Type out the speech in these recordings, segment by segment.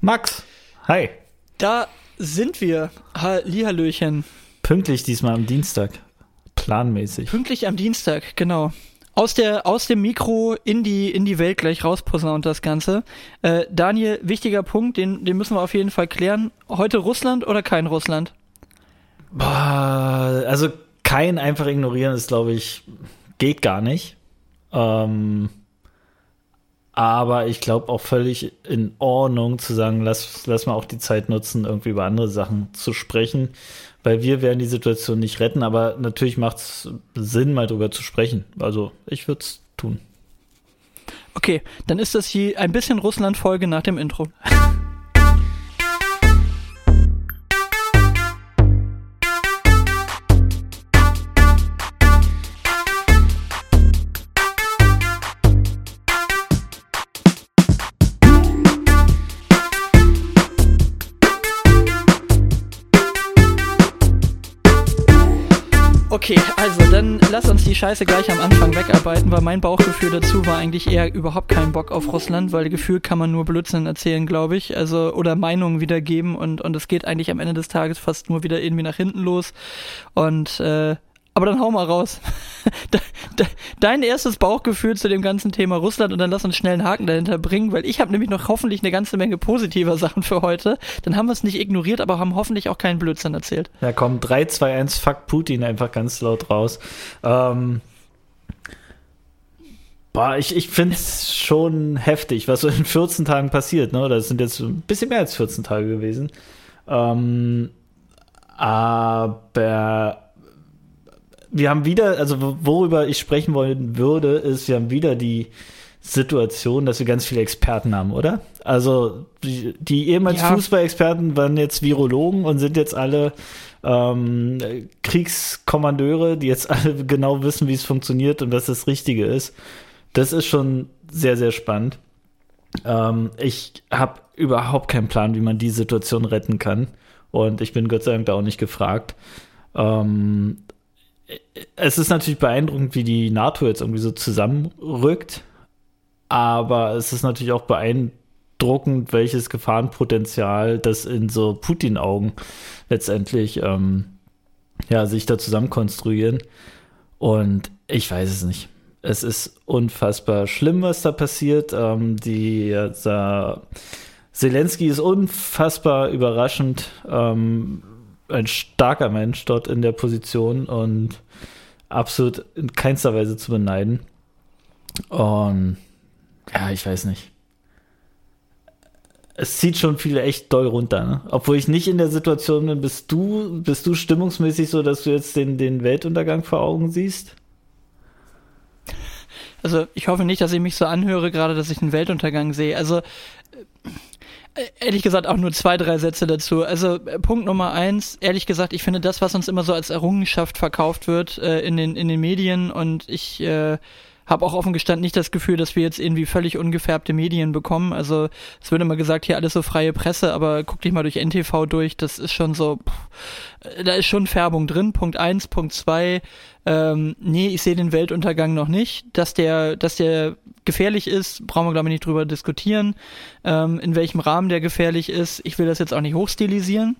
Max, hi. Da sind wir. Hallihallöchen. Pünktlich diesmal am Dienstag. Planmäßig. Pünktlich am Dienstag, genau. Aus, der, aus dem Mikro in die, in die Welt gleich rausposaunt das Ganze. Äh, Daniel, wichtiger Punkt, den, den müssen wir auf jeden Fall klären. Heute Russland oder kein Russland? Boah, also kein einfach ignorieren ist, glaube ich, geht gar nicht. Ähm, aber ich glaube auch völlig in Ordnung zu sagen, lass, lass mal auch die Zeit nutzen, irgendwie über andere Sachen zu sprechen, weil wir werden die Situation nicht retten, aber natürlich macht es Sinn, mal drüber zu sprechen. Also ich würde es tun. Okay, dann ist das hier ein bisschen Russland-Folge nach dem Intro. Also dann lass uns die Scheiße gleich am Anfang wegarbeiten, weil mein Bauchgefühl dazu war eigentlich eher überhaupt kein Bock auf Russland, weil Gefühl kann man nur Blödsinn erzählen, glaube ich, also oder Meinungen wiedergeben und und es geht eigentlich am Ende des Tages fast nur wieder irgendwie nach hinten los. Und äh, aber dann hau mal raus. Dein erstes Bauchgefühl zu dem ganzen Thema Russland und dann lass uns schnell einen Haken dahinter bringen, weil ich habe nämlich noch hoffentlich eine ganze Menge positiver Sachen für heute. Dann haben wir es nicht ignoriert, aber haben hoffentlich auch keinen Blödsinn erzählt. Ja, komm, 3, 2, 1, fuck Putin einfach ganz laut raus. Ähm, boah, ich, ich finde es schon heftig, was so in 14 Tagen passiert. Ne? Das sind jetzt ein bisschen mehr als 14 Tage gewesen. Ähm, aber wir haben wieder, also worüber ich sprechen wollen würde, ist, wir haben wieder die Situation, dass wir ganz viele Experten haben, oder? Also die, die ehemals ja. Fußballexperten waren jetzt Virologen und sind jetzt alle ähm, Kriegskommandeure, die jetzt alle genau wissen, wie es funktioniert und was das Richtige ist. Das ist schon sehr, sehr spannend. Ähm, ich habe überhaupt keinen Plan, wie man die Situation retten kann. Und ich bin Gott sei Dank da auch nicht gefragt. Ähm, es ist natürlich beeindruckend, wie die NATO jetzt irgendwie so zusammenrückt. Aber es ist natürlich auch beeindruckend, welches Gefahrenpotenzial das in so Putin-Augen letztendlich ähm, ja, sich da zusammen konstruieren. Und ich weiß es nicht. Es ist unfassbar schlimm, was da passiert. Ähm, die äh, Zelensky ist unfassbar überraschend. Ähm, ein starker Mensch dort in der Position und absolut in keinster Weise zu beneiden. Und ja, ich weiß nicht. Es zieht schon viele echt doll runter, ne? Obwohl ich nicht in der Situation bin, bist du, bist du stimmungsmäßig so, dass du jetzt den, den Weltuntergang vor Augen siehst? Also ich hoffe nicht, dass ich mich so anhöre, gerade dass ich einen Weltuntergang sehe. Also ehrlich gesagt auch nur zwei, drei Sätze dazu. Also äh, Punkt Nummer eins, ehrlich gesagt, ich finde das, was uns immer so als Errungenschaft verkauft wird äh, in, den, in den Medien und ich äh, habe auch offen gestanden nicht das Gefühl, dass wir jetzt irgendwie völlig ungefärbte Medien bekommen. Also es wird immer gesagt, hier alles so freie Presse, aber guck dich mal durch NTV durch, das ist schon so, pff, da ist schon Färbung drin. Punkt eins, Punkt zwei, ähm, nee, ich sehe den Weltuntergang noch nicht. Dass der, dass der gefährlich ist, brauchen wir glaube ich nicht drüber diskutieren. Ähm, in welchem Rahmen der gefährlich ist, ich will das jetzt auch nicht hochstilisieren.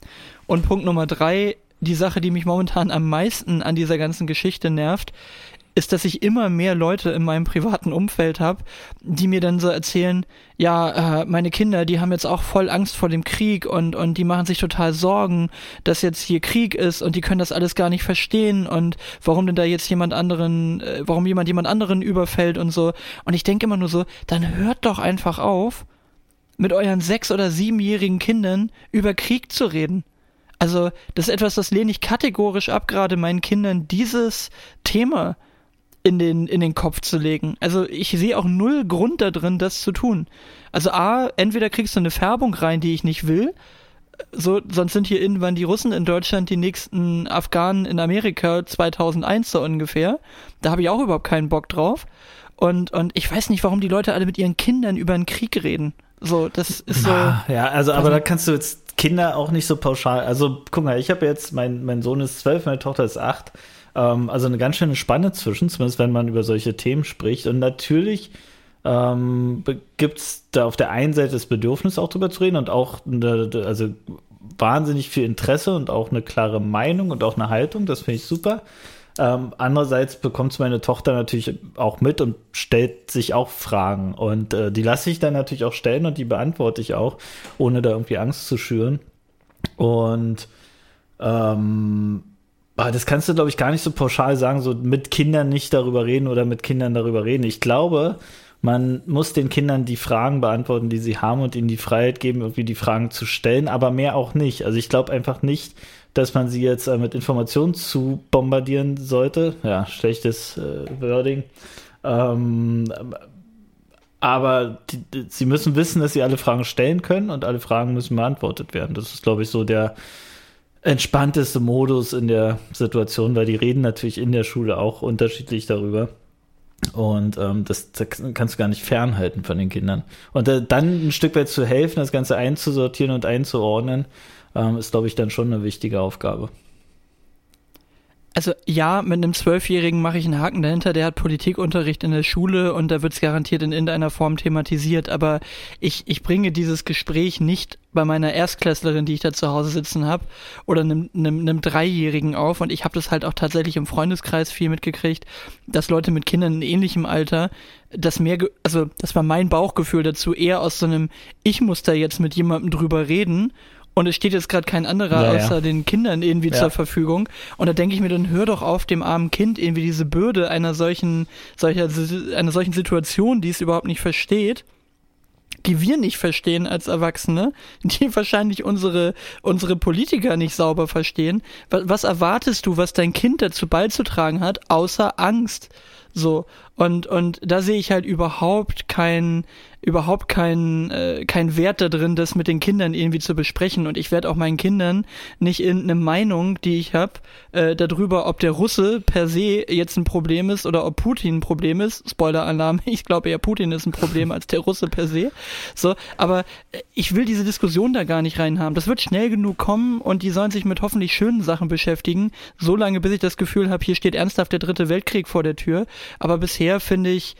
Und Punkt Nummer drei, die Sache, die mich momentan am meisten an dieser ganzen Geschichte nervt, ist, dass ich immer mehr Leute in meinem privaten Umfeld habe, die mir dann so erzählen, ja, äh, meine Kinder, die haben jetzt auch voll Angst vor dem Krieg und, und die machen sich total Sorgen, dass jetzt hier Krieg ist und die können das alles gar nicht verstehen und warum denn da jetzt jemand anderen, äh, warum jemand jemand anderen überfällt und so. Und ich denke immer nur so, dann hört doch einfach auf, mit euren sechs- oder siebenjährigen Kindern über Krieg zu reden. Also, das ist etwas, das lehne ich kategorisch ab, gerade meinen Kindern dieses Thema in den, in den Kopf zu legen. Also ich sehe auch null Grund da drin, das zu tun. Also A, entweder kriegst du eine Färbung rein, die ich nicht will, so, sonst sind hier irgendwann die Russen in Deutschland die nächsten Afghanen in Amerika 2001 so ungefähr. Da habe ich auch überhaupt keinen Bock drauf. Und, und ich weiß nicht, warum die Leute alle mit ihren Kindern über den Krieg reden. So, das ist so. Ja, also, aber da kannst du jetzt Kinder auch nicht so pauschal. Also, guck mal, ich habe jetzt, mein, mein Sohn ist zwölf, meine Tochter ist acht. Ähm, also eine ganz schöne Spanne zwischen, zumindest wenn man über solche Themen spricht. Und natürlich ähm, gibt es da auf der einen Seite das Bedürfnis auch drüber zu reden und auch eine, also wahnsinnig viel Interesse und auch eine klare Meinung und auch eine Haltung. Das finde ich super. Ähm, andererseits bekommt es meine Tochter natürlich auch mit und stellt sich auch Fragen. Und äh, die lasse ich dann natürlich auch stellen und die beantworte ich auch, ohne da irgendwie Angst zu schüren. Und ähm, das kannst du, glaube ich, gar nicht so pauschal sagen, so mit Kindern nicht darüber reden oder mit Kindern darüber reden. Ich glaube, man muss den Kindern die Fragen beantworten, die sie haben und ihnen die Freiheit geben, irgendwie die Fragen zu stellen, aber mehr auch nicht. Also ich glaube einfach nicht, dass man sie jetzt äh, mit Informationen zu bombardieren sollte. Ja, schlechtes äh, Wording. Ähm, aber die, die, sie müssen wissen, dass sie alle Fragen stellen können und alle Fragen müssen beantwortet werden. Das ist, glaube ich, so der entspannteste Modus in der Situation, weil die reden natürlich in der Schule auch unterschiedlich darüber. Und ähm, das, das, kannst du gar nicht fernhalten von den Kindern. Und äh, dann ein Stück weit zu helfen, das Ganze einzusortieren und einzuordnen, ähm, ist, glaube ich, dann schon eine wichtige Aufgabe. Also ja, mit einem Zwölfjährigen mache ich einen Haken dahinter, der hat Politikunterricht in der Schule und da wird es garantiert in irgendeiner Form thematisiert, aber ich, ich bringe dieses Gespräch nicht bei meiner Erstklässlerin, die ich da zu Hause sitzen habe, oder einem, einem, einem Dreijährigen auf. Und ich habe das halt auch tatsächlich im Freundeskreis viel mitgekriegt, dass Leute mit Kindern in ähnlichem Alter das mehr, also das war mein Bauchgefühl dazu, eher aus so einem, ich muss da jetzt mit jemandem drüber reden und es steht jetzt gerade kein anderer ja, außer ja. den Kindern irgendwie ja. zur Verfügung. Und da denke ich mir, dann hör doch auf, dem armen Kind irgendwie diese Bürde einer solchen, solcher, einer solchen Situation, die es überhaupt nicht versteht, die wir nicht verstehen als Erwachsene, die wahrscheinlich unsere, unsere Politiker nicht sauber verstehen. Was, was erwartest du, was dein Kind dazu beizutragen hat, außer Angst? So. Und, und da sehe ich halt überhaupt kein, überhaupt keinen äh, kein Wert da drin, das mit den Kindern irgendwie zu besprechen. Und ich werde auch meinen Kindern nicht in eine Meinung, die ich habe, äh, darüber, ob der Russe per se jetzt ein Problem ist oder ob Putin ein Problem ist. Spoiler-Alarm, ich glaube eher Putin ist ein Problem als der Russe per se. So, aber äh, ich will diese Diskussion da gar nicht reinhaben. Das wird schnell genug kommen und die sollen sich mit hoffentlich schönen Sachen beschäftigen, so lange bis ich das Gefühl habe, hier steht ernsthaft der dritte Weltkrieg vor der Tür. Aber bisher finde ich,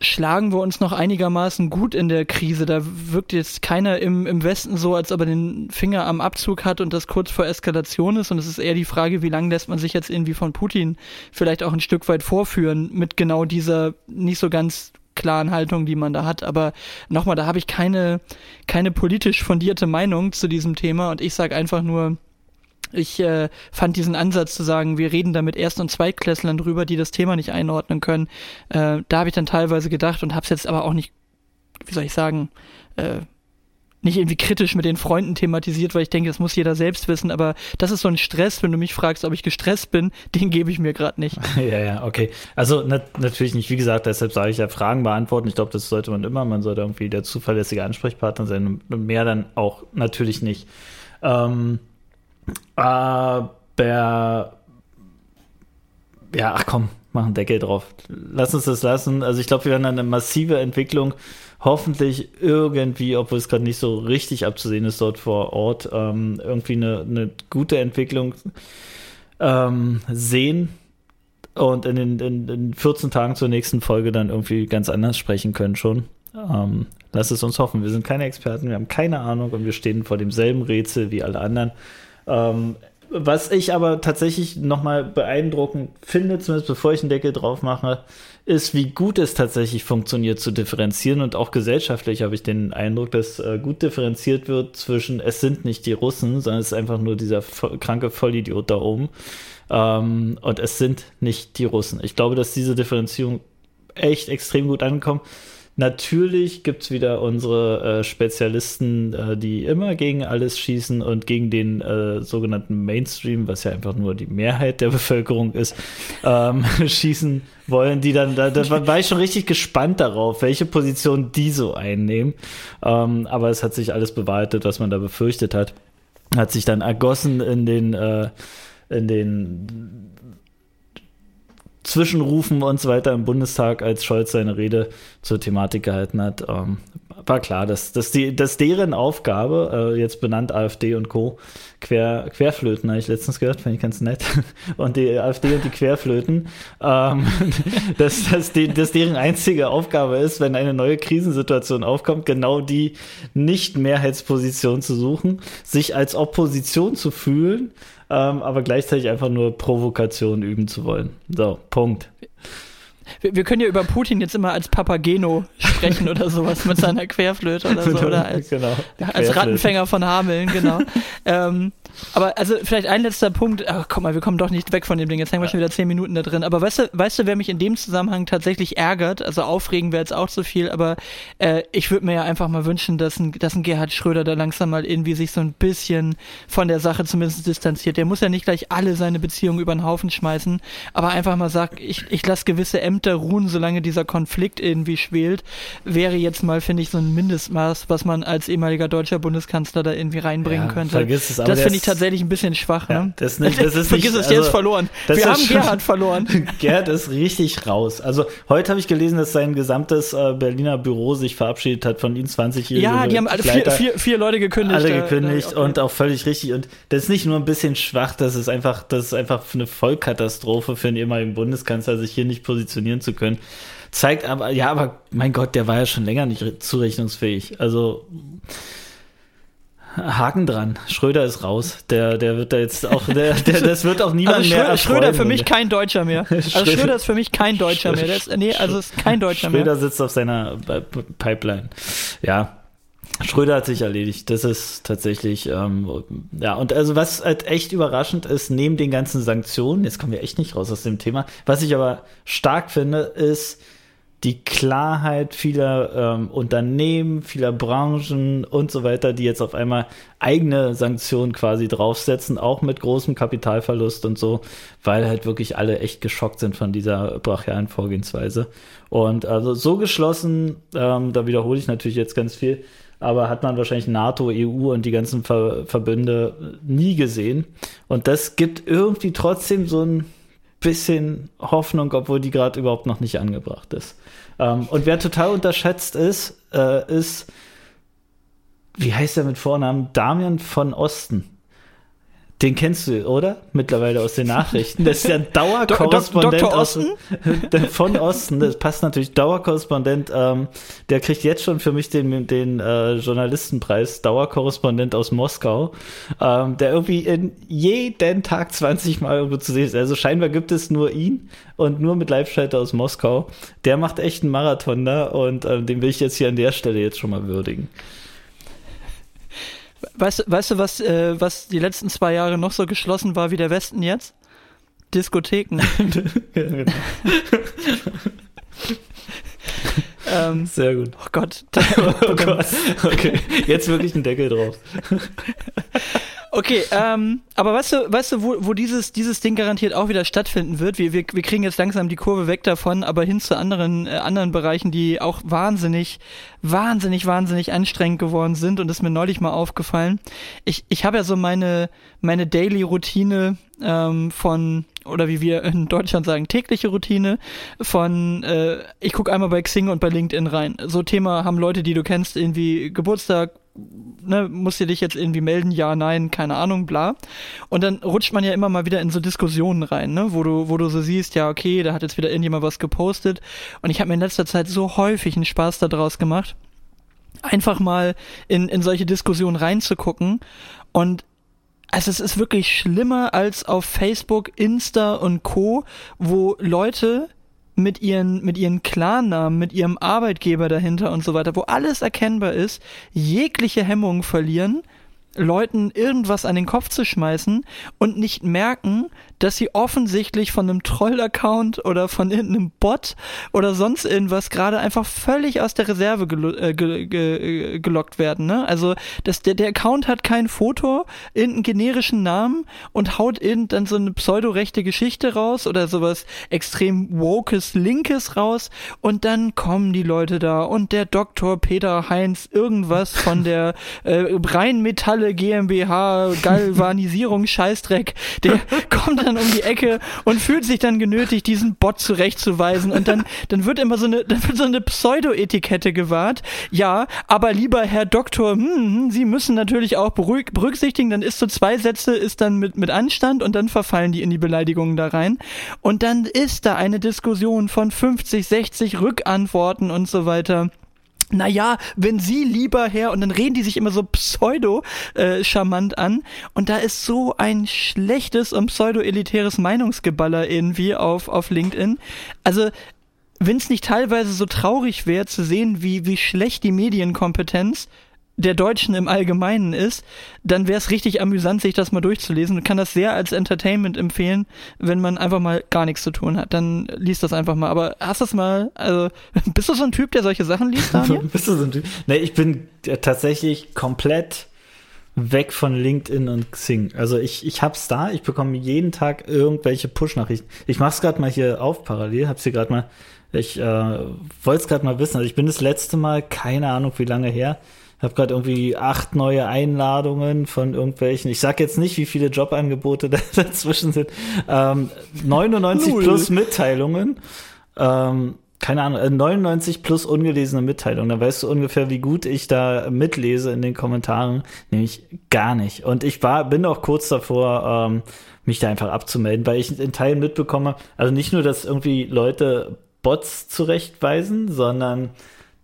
schlagen wir uns noch einigermaßen gut in der Krise. Da wirkt jetzt keiner im, im Westen so, als ob er den Finger am Abzug hat und das kurz vor Eskalation ist. Und es ist eher die Frage, wie lange lässt man sich jetzt irgendwie von Putin vielleicht auch ein Stück weit vorführen mit genau dieser nicht so ganz klaren Haltung, die man da hat. Aber nochmal, da habe ich keine, keine politisch fundierte Meinung zu diesem Thema und ich sage einfach nur, ich äh, fand diesen Ansatz zu sagen, wir reden da mit Erst- und Zweitklässlern drüber, die das Thema nicht einordnen können. Äh, da habe ich dann teilweise gedacht und habe es jetzt aber auch nicht, wie soll ich sagen, äh, nicht irgendwie kritisch mit den Freunden thematisiert, weil ich denke, das muss jeder selbst wissen. Aber das ist so ein Stress, wenn du mich fragst, ob ich gestresst bin, den gebe ich mir gerade nicht. Ja, ja, okay. Also na, natürlich nicht. Wie gesagt, deshalb sage ich ja Fragen beantworten. Ich glaube, das sollte man immer. Man sollte irgendwie der zuverlässige Ansprechpartner sein. Und mehr dann auch natürlich nicht. Ähm, aber ja, ach komm, mach einen Deckel drauf. Lass uns das lassen. Also ich glaube, wir werden eine massive Entwicklung hoffentlich irgendwie, obwohl es gerade nicht so richtig abzusehen ist dort vor Ort, ähm, irgendwie eine, eine, gute Entwicklung ähm, sehen und in den in, in 14 Tagen zur nächsten Folge dann irgendwie ganz anders sprechen können schon. Ähm, lass es uns hoffen. Wir sind keine Experten, wir haben keine Ahnung und wir stehen vor demselben Rätsel wie alle anderen. Ähm, was ich aber tatsächlich nochmal beeindruckend finde, zumindest bevor ich einen Deckel drauf mache, ist, wie gut es tatsächlich funktioniert zu differenzieren und auch gesellschaftlich habe ich den Eindruck, dass äh, gut differenziert wird zwischen es sind nicht die Russen, sondern es ist einfach nur dieser kranke Vollidiot da oben ähm, und es sind nicht die Russen. Ich glaube, dass diese Differenzierung echt extrem gut ankommt. Natürlich gibt es wieder unsere äh, Spezialisten, äh, die immer gegen alles schießen und gegen den äh, sogenannten Mainstream, was ja einfach nur die Mehrheit der Bevölkerung ist, ähm, schießen wollen, die dann, da, da war ich schon richtig gespannt darauf, welche Position die so einnehmen. Ähm, aber es hat sich alles bewahrheitet, was man da befürchtet hat. Hat sich dann ergossen in den, äh, in den Zwischenrufen und so weiter im Bundestag, als Scholz seine Rede zur Thematik gehalten hat. Ähm, war klar, dass, dass, die, dass deren Aufgabe, äh, jetzt benannt AfD und Co., Quer, Querflöten, habe ich letztens gehört, fand ich ganz nett. Und die AfD und die Querflöten, ähm, dass, dass, die, dass deren einzige Aufgabe ist, wenn eine neue Krisensituation aufkommt, genau die Nicht-Mehrheitsposition zu suchen, sich als Opposition zu fühlen, ähm, aber gleichzeitig einfach nur Provokation üben zu wollen. So, Punkt wir, wir, können ja über Putin jetzt immer als Papageno sprechen oder sowas mit seiner Querflöte oder so. Oder als, genau, als Rattenfänger von Hameln, genau. ähm, aber also vielleicht ein letzter Punkt. Ach, guck mal, wir kommen doch nicht weg von dem Ding. Jetzt hängen wir schon wieder zehn Minuten da drin. Aber weißt du, weißt du, wer mich in dem Zusammenhang tatsächlich ärgert? Also aufregen wäre jetzt auch zu viel, aber äh, ich würde mir ja einfach mal wünschen, dass ein, dass ein Gerhard Schröder da langsam mal irgendwie sich so ein bisschen von der Sache zumindest distanziert. Der muss ja nicht gleich alle seine Beziehungen über den Haufen schmeißen, aber einfach mal sagt, ich, ich lasse gewisse Ämter ruhen, solange dieser Konflikt irgendwie schwelt, wäre jetzt mal, finde ich, so ein Mindestmaß, was man als ehemaliger deutscher Bundeskanzler da irgendwie reinbringen ja, könnte. Vergiss es, aber das finde ich tatsächlich ein bisschen schwach. Ja, ne? das, nicht, das ist Vergiss nicht, es jetzt also, verloren. Wir haben schon, Gerhard verloren. Gerhard ist richtig raus. Also heute habe ich gelesen, dass sein gesamtes äh, Berliner Büro sich verabschiedet hat von ihnen 20-jährigen. Ja, die haben alle vier, vier, vier, Leute gekündigt. Alle gekündigt da, und auch völlig richtig. Und das ist nicht nur ein bisschen schwach, das ist einfach, das ist einfach eine Vollkatastrophe für einen ehemaligen Bundeskanzler, sich hier nicht positionieren zu können. Zeigt aber, ja, aber mein Gott, der war ja schon länger nicht zurechnungsfähig. Also Haken dran. Schröder ist raus. Der, der wird da jetzt auch, der, der das wird auch niemand also Schröder, mehr. Schröder für mich kein Deutscher mehr. Also Schröder ist für mich kein Deutscher mehr. Ist, nee, also ist kein Deutscher Schröder mehr. Schröder sitzt auf seiner Pipeline. Ja. Schröder hat sich erledigt. Das ist tatsächlich, ähm, ja, und also was halt echt überraschend ist, neben den ganzen Sanktionen, jetzt kommen wir echt nicht raus aus dem Thema, was ich aber stark finde, ist, die Klarheit vieler ähm, Unternehmen, vieler Branchen und so weiter, die jetzt auf einmal eigene Sanktionen quasi draufsetzen, auch mit großem Kapitalverlust und so, weil halt wirklich alle echt geschockt sind von dieser brachialen Vorgehensweise. Und also so geschlossen, ähm, da wiederhole ich natürlich jetzt ganz viel, aber hat man wahrscheinlich NATO, EU und die ganzen Ver Verbünde nie gesehen. Und das gibt irgendwie trotzdem so ein bisschen Hoffnung, obwohl die gerade überhaupt noch nicht angebracht ist. Ähm, und wer total unterschätzt ist, äh, ist, wie heißt er mit Vornamen? Damian von Osten. Den kennst du, oder? Mittlerweile aus den Nachrichten. Das ist ja ein Dauerkorrespondent? Aus, von Osten. Das passt natürlich. Dauerkorrespondent. Ähm, der kriegt jetzt schon für mich den, den äh, Journalistenpreis. Dauerkorrespondent aus Moskau. Ähm, der irgendwie in jeden Tag 20 Mal irgendwo zu sehen ist. Also scheinbar gibt es nur ihn und nur mit Live-Schalter aus Moskau. Der macht echt einen Marathon da und äh, den will ich jetzt hier an der Stelle jetzt schon mal würdigen. Weißt, weißt du, was, äh, was die letzten zwei Jahre noch so geschlossen war wie der Westen jetzt? Diskotheken. Genau. ähm, Sehr gut. Oh Gott. oh Gott. Okay, jetzt wirklich ein Deckel drauf. Okay, ähm, aber weißt du, weißt du, wo, wo dieses, dieses Ding garantiert auch wieder stattfinden wird? Wir, wir, wir kriegen jetzt langsam die Kurve weg davon, aber hin zu anderen, äh, anderen Bereichen, die auch wahnsinnig, wahnsinnig, wahnsinnig anstrengend geworden sind. Und das ist mir neulich mal aufgefallen. Ich, ich habe ja so meine, meine Daily-Routine ähm, von oder wie wir in Deutschland sagen, tägliche Routine von äh, ich gucke einmal bei Xing und bei LinkedIn rein. So Thema haben Leute, die du kennst, irgendwie Geburtstag, ne, musst du dich jetzt irgendwie melden, ja, nein, keine Ahnung, bla. Und dann rutscht man ja immer mal wieder in so Diskussionen rein, ne, wo du, wo du so siehst, ja, okay, da hat jetzt wieder irgendjemand was gepostet. Und ich habe mir in letzter Zeit so häufig einen Spaß daraus gemacht, einfach mal in, in solche Diskussionen reinzugucken. Und also es ist wirklich schlimmer als auf Facebook, Insta und Co., wo Leute mit ihren, mit ihren Klarnamen, mit ihrem Arbeitgeber dahinter und so weiter, wo alles erkennbar ist, jegliche Hemmungen verlieren, Leuten irgendwas an den Kopf zu schmeißen und nicht merken, dass sie offensichtlich von einem Troll-Account oder von irgendeinem Bot oder sonst irgendwas gerade einfach völlig aus der Reserve gelo äh, ge ge gelockt werden. Ne? Also das, der, der Account hat kein Foto, irgendeinen generischen Namen und haut irgendein so eine pseudorechte Geschichte raus oder sowas extrem wokes Linkes raus und dann kommen die Leute da und der Doktor Peter Heinz irgendwas von der äh, Rheinmetall Zentrale GmbH Galvanisierung Scheißdreck, der kommt dann um die Ecke und fühlt sich dann genötigt, diesen Bot zurechtzuweisen und dann, dann wird immer so eine, dann wird so eine Pseudo-Etikette gewahrt. Ja, aber lieber Herr Doktor, hm, hm, Sie müssen natürlich auch berücksichtigen, dann ist so zwei Sätze ist dann mit, mit Anstand und dann verfallen die in die Beleidigungen da rein. Und dann ist da eine Diskussion von 50, 60 Rückantworten und so weiter naja, wenn Sie lieber Herr, und dann reden die sich immer so pseudo-charmant äh, an, und da ist so ein schlechtes und pseudo-elitäres Meinungsgeballer irgendwie auf, auf LinkedIn. Also, wenn es nicht teilweise so traurig wäre zu sehen, wie, wie schlecht die Medienkompetenz der Deutschen im Allgemeinen ist, dann wäre es richtig amüsant, sich das mal durchzulesen und kann das sehr als Entertainment empfehlen, wenn man einfach mal gar nichts zu tun hat. Dann liest das einfach mal. Aber hast du es mal, also bist du so ein Typ, der solche Sachen liest, bist du so ein Typ? Nee, ich bin tatsächlich komplett weg von LinkedIn und Xing. Also ich, ich hab's da, ich bekomme jeden Tag irgendwelche Push-Nachrichten. Ich mach's gerade mal hier auf parallel, hab's hier gerade mal, ich äh, wollte es gerade mal wissen. Also ich bin das letzte Mal, keine Ahnung wie lange her, habe gerade irgendwie acht neue Einladungen von irgendwelchen. Ich sag jetzt nicht, wie viele Jobangebote dazwischen sind. Ähm, 99 Null. plus Mitteilungen. Ähm, keine Ahnung, 99 äh, plus ungelesene Mitteilungen. Da weißt du ungefähr, wie gut ich da mitlese in den Kommentaren. Nämlich gar nicht. Und ich war, bin auch kurz davor, ähm, mich da einfach abzumelden, weil ich in Teilen mitbekomme, also nicht nur, dass irgendwie Leute Bots zurechtweisen, sondern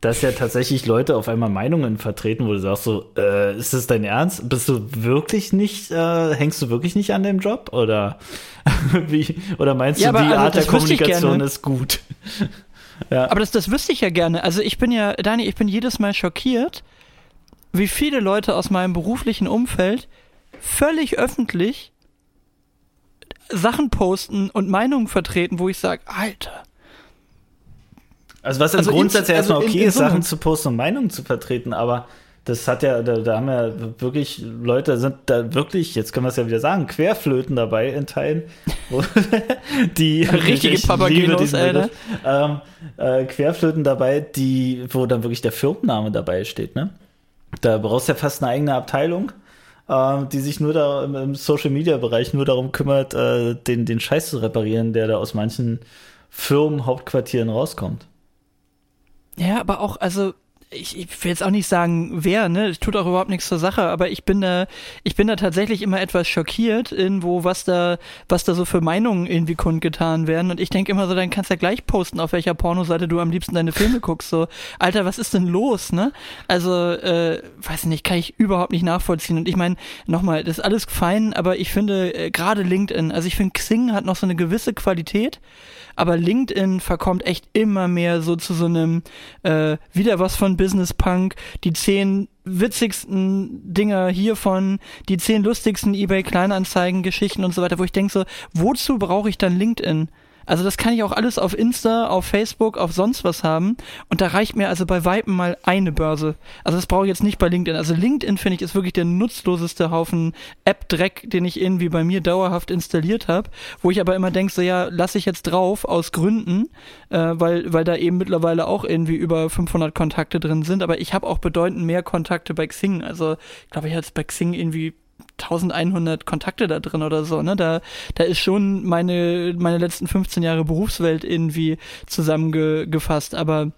dass ja tatsächlich Leute auf einmal Meinungen vertreten, wo du sagst so, äh, ist das dein Ernst? Bist du wirklich nicht, äh, hängst du wirklich nicht an dem Job? Oder wie, oder meinst ja, du, die also Art der Kommunikation ist gut? ja. Aber das, das wüsste ich ja gerne. Also ich bin ja, Dani, ich bin jedes Mal schockiert, wie viele Leute aus meinem beruflichen Umfeld völlig öffentlich Sachen posten und Meinungen vertreten, wo ich sage, Alter, also was im also Grundsatz ja erstmal also okay in, in ist, Sachen zu posten und Meinungen zu vertreten, aber das hat ja, da, da haben ja wirklich Leute sind da wirklich, jetzt können wir es ja wieder sagen, Querflöten dabei in Teilen, die richtige Papagenos, Alter. Ähm, äh, Querflöten dabei, die, wo dann wirklich der Firmenname dabei steht, ne? Da brauchst du ja fast eine eigene Abteilung, äh, die sich nur da im, im Social Media Bereich nur darum kümmert, äh, den, den Scheiß zu reparieren, der da aus manchen Firmen, Hauptquartieren rauskommt. Ja, aber auch, also ich, ich will jetzt auch nicht sagen, wer, ne? Tut auch überhaupt nichts zur Sache, aber ich bin da, ich bin da tatsächlich immer etwas schockiert, irgendwo, was da, was da so für Meinungen irgendwie kundgetan werden. Und ich denke immer so, dann kannst du ja gleich posten, auf welcher Pornoseite du am liebsten deine Filme guckst. So, Alter, was ist denn los, ne? Also, äh, weiß nicht, kann ich überhaupt nicht nachvollziehen. Und ich meine, nochmal, das ist alles fein, aber ich finde, äh, gerade LinkedIn, also ich finde, Xing hat noch so eine gewisse Qualität aber LinkedIn verkommt echt immer mehr so zu so einem äh, wieder was von Business Punk, die zehn witzigsten Dinger hiervon, die zehn lustigsten eBay Kleinanzeigen Geschichten und so weiter, wo ich denke so, wozu brauche ich dann LinkedIn? Also das kann ich auch alles auf Insta, auf Facebook, auf sonst was haben. Und da reicht mir also bei Weitem mal eine Börse. Also das brauche ich jetzt nicht bei LinkedIn. Also LinkedIn finde ich ist wirklich der nutzloseste Haufen App-Dreck, den ich irgendwie bei mir dauerhaft installiert habe. Wo ich aber immer denke, so ja, lasse ich jetzt drauf aus Gründen, äh, weil, weil da eben mittlerweile auch irgendwie über 500 Kontakte drin sind. Aber ich habe auch bedeutend mehr Kontakte bei Xing. Also ich glaube, ich hatte bei Xing irgendwie 1100 Kontakte da drin oder so, ne? Da, da ist schon meine, meine letzten 15 Jahre Berufswelt irgendwie zusammengefasst, aber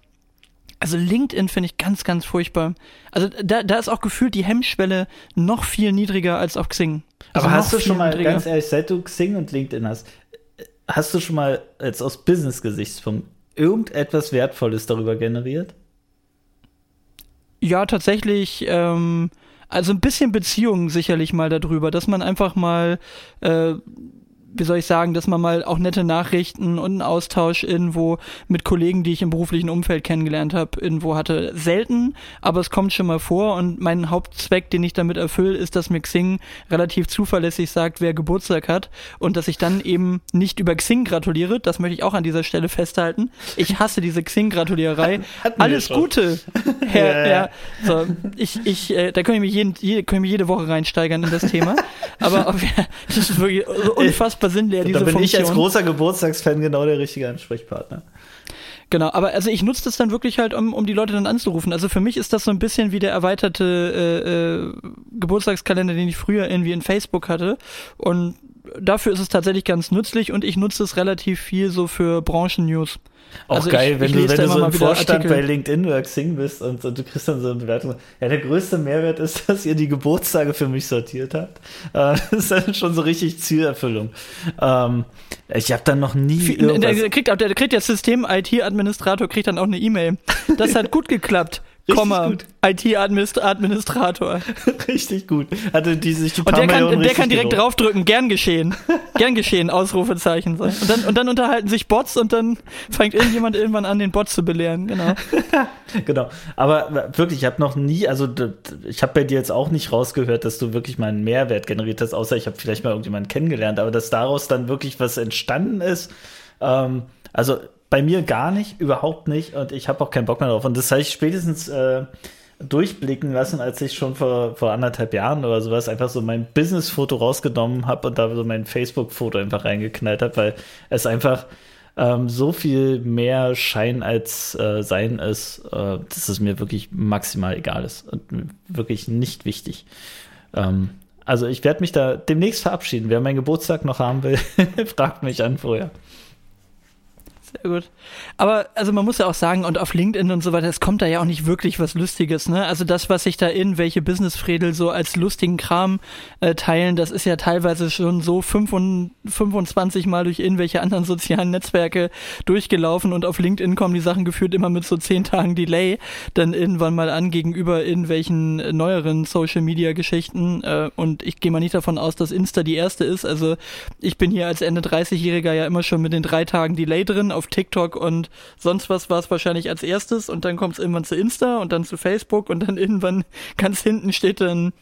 also LinkedIn finde ich ganz, ganz furchtbar. Also da, da ist auch gefühlt die Hemmschwelle noch viel niedriger als auf Xing. Also aber hast du schon mal, niedriger. ganz ehrlich, seit du Xing und LinkedIn hast, hast du schon mal jetzt aus Business-Gesichtspunkt irgendetwas Wertvolles darüber generiert? Ja, tatsächlich, ähm, also ein bisschen Beziehung sicherlich mal darüber, dass man einfach mal äh, wie soll ich sagen, dass man mal auch nette Nachrichten und einen Austausch irgendwo mit Kollegen, die ich im beruflichen Umfeld kennengelernt habe, irgendwo hatte. Selten, aber es kommt schon mal vor und mein Hauptzweck, den ich damit erfülle, ist, dass mir Xing relativ zuverlässig sagt, wer Geburtstag hat und dass ich dann eben nicht über Xing gratuliere, das möchte ich auch an dieser Stelle festhalten. Ich hasse diese Xing-Gratulierei. Alles Gute, Herr, ja. So, ich, ich, äh, da können wir jeden, jede, können wir jede Woche reinsteigern in das Thema. Aber das ist wirklich unfassbar unfassbar sinnleer, diese Da bin Funktion. ich als großer Geburtstagsfan genau der richtige Ansprechpartner. Genau, aber also ich nutze das dann wirklich halt, um, um die Leute dann anzurufen. Also für mich ist das so ein bisschen wie der erweiterte äh, äh, Geburtstagskalender, den ich früher irgendwie in Facebook hatte. Und dafür ist es tatsächlich ganz nützlich und ich nutze es relativ viel so für Branchennews. Auch also geil, ich, wenn, ich du, wenn du so im Vorstand Artikel. bei LinkedIn oder Xing bist und, und, du kriegst dann so eine Bewertung. Ja, der größte Mehrwert ist, dass ihr die Geburtstage für mich sortiert habt. Äh, das ist dann schon so richtig Zielerfüllung. Ähm, ich habe dann noch nie. Der kriegt, der kriegt der System-IT-Administrator kriegt dann auch eine E-Mail. Das hat gut geklappt. Komma, IT-Administrator. Richtig gut. Hatte die sich die Und der kann, der kann direkt gelobt. draufdrücken, gern geschehen. gern geschehen, Ausrufezeichen. Und dann, und dann unterhalten sich Bots und dann fängt irgendjemand irgendwann an, den Bot zu belehren. Genau. genau. Aber wirklich, ich habe noch nie, also ich habe bei dir jetzt auch nicht rausgehört, dass du wirklich mal einen Mehrwert generiert hast, außer ich habe vielleicht mal irgendjemanden kennengelernt, aber dass daraus dann wirklich was entstanden ist. Ähm, also bei mir gar nicht, überhaupt nicht. Und ich habe auch keinen Bock mehr drauf. Und das habe ich spätestens äh, durchblicken lassen, als ich schon vor, vor anderthalb Jahren oder sowas einfach so mein Business-Foto rausgenommen habe und da so mein Facebook-Foto einfach reingeknallt habe, weil es einfach ähm, so viel mehr Schein als äh, Sein ist, äh, dass es mir wirklich maximal egal ist und wirklich nicht wichtig. Ähm, also ich werde mich da demnächst verabschieden. Wer meinen Geburtstag noch haben will, fragt mich an vorher. Sehr gut. Aber also man muss ja auch sagen, und auf LinkedIn und so weiter, es kommt da ja auch nicht wirklich was Lustiges, ne? Also das, was sich da irgendwelche Business-Fredel so als lustigen Kram äh, teilen, das ist ja teilweise schon so 25 Mal durch irgendwelche anderen sozialen Netzwerke durchgelaufen und auf LinkedIn kommen die Sachen geführt immer mit so 10 Tagen Delay dann irgendwann mal an gegenüber irgendwelchen neueren Social-Media-Geschichten. Äh, und ich gehe mal nicht davon aus, dass Insta die erste ist. Also ich bin hier als Ende 30-Jähriger ja immer schon mit den drei Tagen Delay drin auf TikTok und sonst was war es wahrscheinlich als erstes und dann kommt es irgendwann zu Insta und dann zu Facebook und dann irgendwann ganz hinten steht dann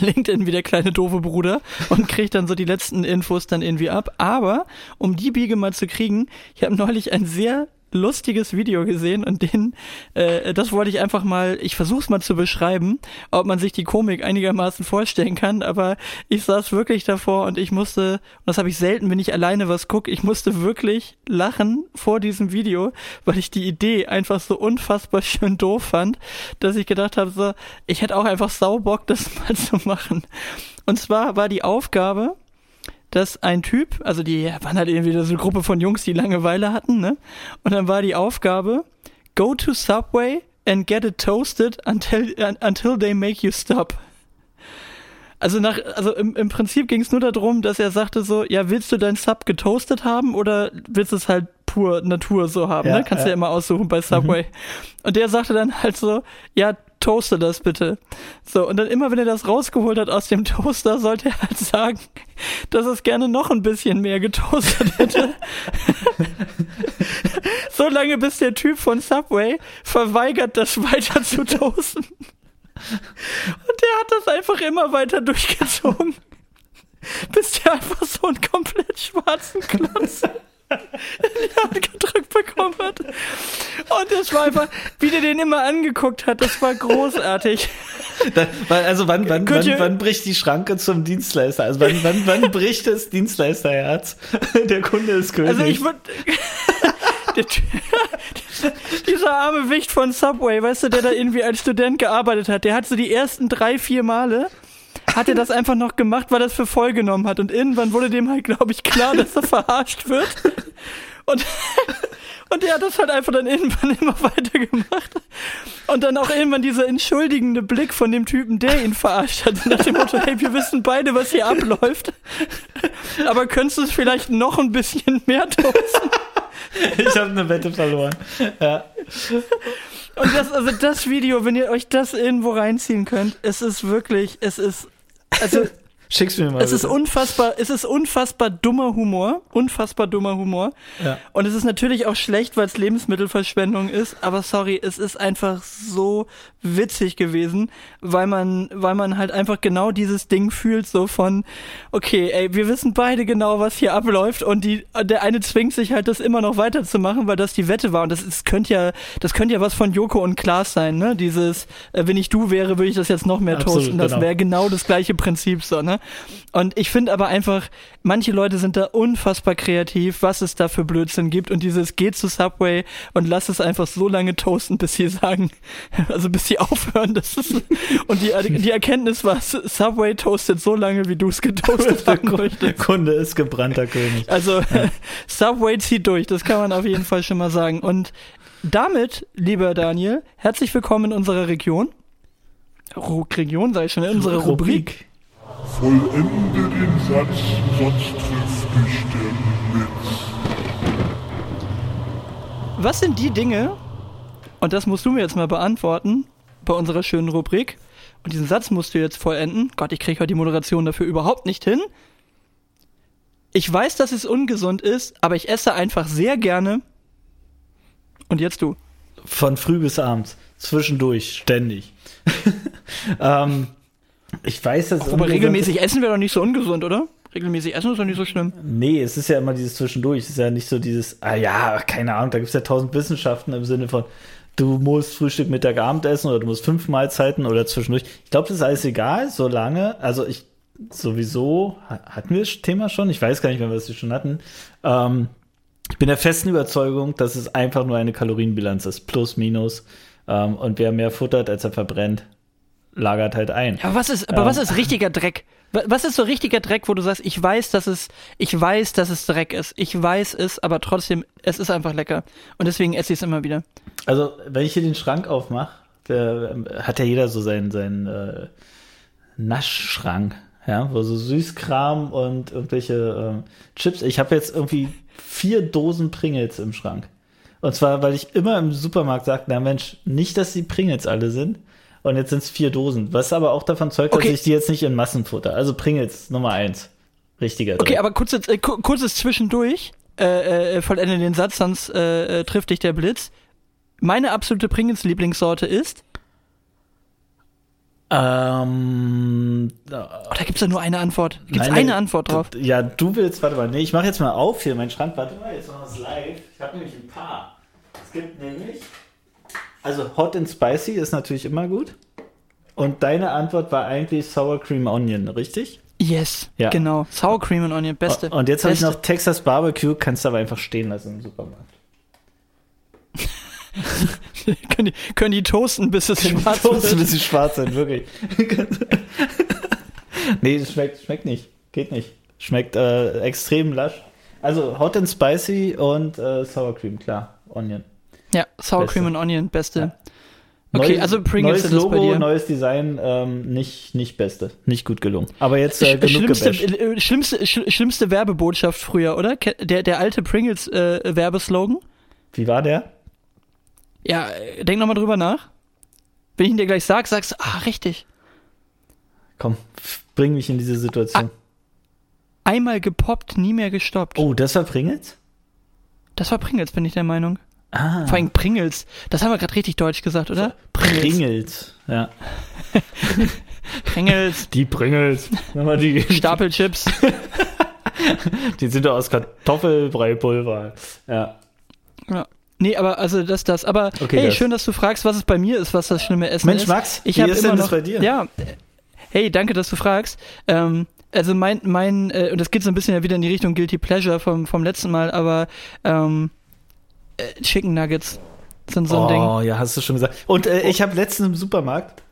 LinkedIn wie der kleine doofe Bruder und kriegt dann so die letzten Infos dann irgendwie ab. Aber um die Biege mal zu kriegen, ich habe neulich ein sehr lustiges Video gesehen und den, äh, das wollte ich einfach mal, ich versuch's mal zu beschreiben, ob man sich die Komik einigermaßen vorstellen kann, aber ich saß wirklich davor und ich musste, und das habe ich selten, wenn ich alleine was gucke, ich musste wirklich lachen vor diesem Video, weil ich die Idee einfach so unfassbar schön doof fand, dass ich gedacht habe, so, ich hätte auch einfach Saubock, das mal zu machen. Und zwar war die Aufgabe, dass ein Typ, also die waren halt irgendwie so eine Gruppe von Jungs, die Langeweile hatten, ne? Und dann war die Aufgabe, go to Subway and get it toasted until, until they make you stop. Also nach, also im, im Prinzip ging es nur darum, dass er sagte so, ja, willst du dein Sub getoastet haben oder willst du es halt pur Natur so haben, ja, ne? Kannst ja. ja immer aussuchen bei Subway. Mhm. Und der sagte dann halt so, ja, toaste das bitte. So, und dann immer, wenn er das rausgeholt hat aus dem Toaster, sollte er halt sagen, dass es gerne noch ein bisschen mehr getoastet hätte. so lange, bis der Typ von Subway verweigert, das weiter zu toasten. Und der hat das einfach immer weiter durchgezogen. bis der einfach so einen komplett schwarzen Klotz in die Hand gedrückt bekommen hat. Und es war einfach, wie der den immer angeguckt hat, das war großartig. Da, also wann, wann, wann, wann bricht die Schranke zum Dienstleister? Also wann, wann, wann bricht das Dienstleisterherz? Der Kunde ist König. Also ich würde... dieser arme Wicht von Subway, weißt du, der da irgendwie als Student gearbeitet hat, der hat so die ersten drei, vier Male hat er das einfach noch gemacht, weil er es für voll genommen hat. Und irgendwann wurde dem halt, glaube ich, klar, dass er verarscht wird. Und, und er hat das halt einfach dann irgendwann immer weiter gemacht. Und dann auch irgendwann dieser entschuldigende Blick von dem Typen, der ihn verarscht hat. Nach dem Motto, hey, wir wissen beide, was hier abläuft. Aber könntest du es vielleicht noch ein bisschen mehr toasten? Ich habe eine Wette verloren. Ja. Und das, also das Video, wenn ihr euch das irgendwo reinziehen könnt, es ist wirklich, es ist also Schick's mir mal. Es bitte. ist unfassbar, es ist unfassbar dummer Humor, unfassbar dummer Humor. Ja. Und es ist natürlich auch schlecht, weil es Lebensmittelverschwendung ist, aber sorry, es ist einfach so witzig gewesen, weil man, weil man halt einfach genau dieses Ding fühlt, so von, okay, ey, wir wissen beide genau, was hier abläuft und die, der eine zwingt sich halt, das immer noch weiterzumachen, weil das die Wette war und das ist, könnte ja, das könnte ja was von Joko und Klaas sein, ne? Dieses, äh, wenn ich du wäre, würde ich das jetzt noch mehr Absolut, toasten. Das genau. wäre genau das gleiche Prinzip so, ne? Und ich finde aber einfach, manche Leute sind da unfassbar kreativ, was es da für Blödsinn gibt. Und dieses geht zu Subway und lass es einfach so lange toasten, bis sie sagen, also bis sie aufhören. Das ist, und die, die Erkenntnis war, Subway toastet so lange, wie du es getoastet möchtest. Der Kunde ist gebrannter König. Also ja. Subway zieht durch, das kann man auf jeden Fall schon mal sagen. Und damit, lieber Daniel, herzlich willkommen in unserer Region. Region, sag ich schon, in unserer Rubrik. Vollende den Satz, sonst trifft dich der Blitz. Was sind die Dinge, und das musst du mir jetzt mal beantworten, bei unserer schönen Rubrik, und diesen Satz musst du jetzt vollenden. Gott, ich kriege heute die Moderation dafür überhaupt nicht hin. Ich weiß, dass es ungesund ist, aber ich esse einfach sehr gerne. Und jetzt du. Von früh bis abends. Zwischendurch. Ständig. ähm, ich weiß, dass. Ach, aber regelmäßig essen wäre doch nicht so ungesund, oder? Regelmäßig essen ist doch nicht so schlimm. Nee, es ist ja immer dieses Zwischendurch. Es ist ja nicht so dieses, ah ja, keine Ahnung, da gibt es ja tausend Wissenschaften im Sinne von, du musst Frühstück, Mittag, Abend essen oder du musst fünf Mahlzeiten oder zwischendurch. Ich glaube, das ist alles egal, solange, also ich sowieso, hatten wir das Thema schon? Ich weiß gar nicht mehr, was wir schon hatten. Ähm, ich bin der festen Überzeugung, dass es einfach nur eine Kalorienbilanz ist, plus, minus. Ähm, und wer mehr futtert, als er verbrennt, lagert halt ein. Ja, aber was ist, aber ähm, was ist richtiger Dreck? Was ist so richtiger Dreck, wo du sagst, ich weiß, dass es, ich weiß, dass es Dreck ist. Ich weiß es, aber trotzdem, es ist einfach lecker. Und deswegen esse ich es immer wieder. Also, wenn ich hier den Schrank aufmache, hat ja jeder so seinen, seinen äh, Naschschrank, ja, wo so Süßkram und irgendwelche äh, Chips. Ich habe jetzt irgendwie vier Dosen Pringles im Schrank. Und zwar, weil ich immer im Supermarkt sage, na Mensch, nicht, dass die Pringles alle sind. Und jetzt sind es vier Dosen. Was aber auch davon zeugt, okay. dass ich die jetzt nicht in Massenfutter. Also Pringles Nummer eins. Richtiger. Okay, drin. aber kurzes, äh, kurzes Zwischendurch. Äh, äh, vollende den Satz, sonst äh, äh, trifft dich der Blitz. Meine absolute Pringles-Lieblingssorte ist? Ähm, oh, da gibt es ja nur eine Antwort. Gibt es eine Antwort drauf? Ja, du willst, warte mal, nee, ich mache jetzt mal auf hier meinen Schrank. Warte mal, jetzt machen wir es live. Ich habe nämlich ein paar. Es gibt nämlich, also Hot and Spicy ist natürlich immer gut. Und deine Antwort war eigentlich Sour Cream Onion, richtig? Yes, ja. genau. Sour Cream and Onion, beste. Und jetzt habe ich noch Texas Barbecue, kannst du aber einfach stehen lassen im Supermarkt. können, die, können die toasten, bis es können schwarz toasten, wird? bis sie schwarz sind, wirklich. nee, das schmeckt, schmeckt nicht. Geht nicht. Schmeckt äh, extrem lasch. Also Hot and Spicy und äh, Sour Cream, klar. Onion. Ja, Sour beste. Cream und Onion, beste. Ja. Okay, neues, also Pringles neues Logo, neues Design, ähm, nicht, nicht beste, nicht gut gelungen. Aber jetzt äh, genug schlimmste, äh, schlimmste, sch schlimmste Werbebotschaft früher, oder? Der, der alte Pringles äh, Werbeslogan. Wie war der? Ja, denk nochmal drüber nach. Wenn ich ihn dir gleich sag, sagst du, ah, richtig. Komm, bring mich in diese Situation. Einmal gepoppt, nie mehr gestoppt. Oh, das war Pringles? Das war Pringles, bin ich der Meinung. Ah. Vor allem Pringles. Das haben wir gerade richtig deutsch gesagt, oder? Pringles, Pringles ja. Pringles. Die Pringles. die Stapelchips. die sind doch aus Kartoffelbreipulver. Ja. Ja. Nee, aber also das, das. Aber okay, hey, das. schön, dass du fragst, was es bei mir ist, was das schlimme Essen Mensch, ist. Mensch, Max, ich wie ist denn noch, das bei dir? Ja, hey, danke, dass du fragst. Ähm, also mein, mein, äh, und das geht so ein bisschen ja wieder in die Richtung Guilty Pleasure vom, vom letzten Mal, aber ähm, äh, Chicken Nuggets sind so ein oh, Ding. Oh, ja, hast du schon gesagt. Und äh, ich habe letztens im Supermarkt,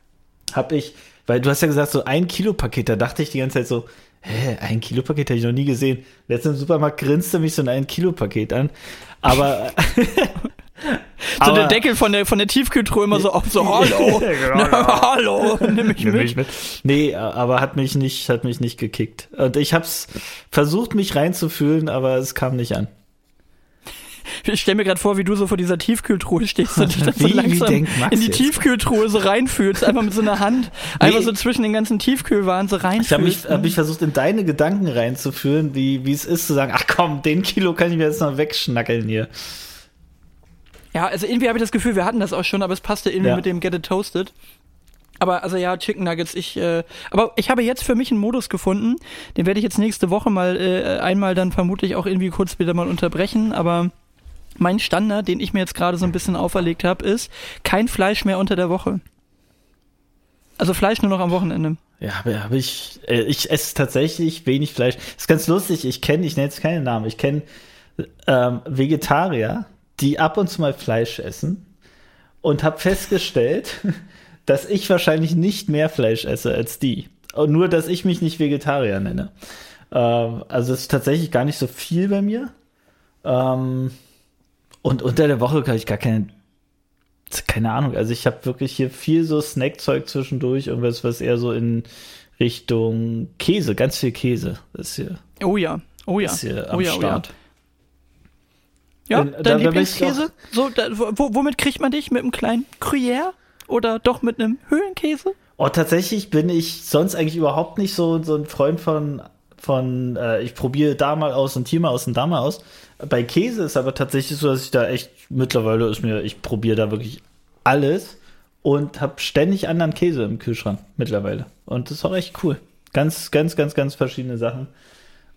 habe ich, weil du hast ja gesagt, so ein Kilo Paket, da dachte ich die ganze Zeit so, hä, ein Kilo Paket habe ich noch nie gesehen. Letztens im Supermarkt grinste mich so ein ein Kilo Paket an. Aber so der Deckel von der von der Tiefkühltruhe immer so auf so hallo genau, Na, hallo nimm mich, nimm mich mit. nee aber hat mich nicht hat mich nicht gekickt und ich hab's versucht mich reinzufühlen aber es kam nicht an ich stell mir gerade vor, wie du so vor dieser Tiefkühltruhe stehst und dich dann so langsam in die jetzt? Tiefkühltruhe so reinfühlst, einfach mit so einer Hand, nee. einfach so zwischen den ganzen Tiefkühlwaren so reinfühlst. Ich habe mich, hab mich versucht, in deine Gedanken reinzufühlen, wie, wie es ist, zu sagen, ach komm, den Kilo kann ich mir jetzt noch wegschnackeln hier. Ja, also irgendwie habe ich das Gefühl, wir hatten das auch schon, aber es passte irgendwie ja. mit dem Get It Toasted. Aber also ja, Chicken Nuggets, ich, äh, aber ich habe jetzt für mich einen Modus gefunden, den werde ich jetzt nächste Woche mal äh, einmal dann vermutlich auch irgendwie kurz wieder mal unterbrechen, aber mein Standard, den ich mir jetzt gerade so ein bisschen auferlegt habe, ist kein Fleisch mehr unter der Woche. Also Fleisch nur noch am Wochenende. Ja, aber ich, äh, ich esse tatsächlich wenig Fleisch. ist ganz lustig, ich kenne, ich nenne jetzt keinen Namen, ich kenne ähm, Vegetarier, die ab und zu mal Fleisch essen und habe festgestellt, dass ich wahrscheinlich nicht mehr Fleisch esse als die. Und nur, dass ich mich nicht Vegetarier nenne. Ähm, also es ist tatsächlich gar nicht so viel bei mir. Ähm, und unter der Woche kann ich gar keine, keine Ahnung. Also ich habe wirklich hier viel so Snackzeug zwischendurch, irgendwas, was eher so in Richtung Käse, ganz viel Käse ist hier. Oh ja, oh ja, ist hier oh am ja, oh ja. Start. Ja, Und dein da- Lieblingskäse? So, da, wo, womit kriegt man dich? Mit einem kleinen Gruyère? Oder doch mit einem Höhlenkäse? Oh, tatsächlich bin ich sonst eigentlich überhaupt nicht so, so ein Freund von, von äh, ich probiere da mal aus und hier mal aus und da mal aus. Bei Käse ist aber tatsächlich so, dass ich da echt mittlerweile ist mir, ich probiere da wirklich alles und habe ständig anderen Käse im Kühlschrank mittlerweile. Und das ist auch echt cool. Ganz, ganz, ganz, ganz verschiedene Sachen.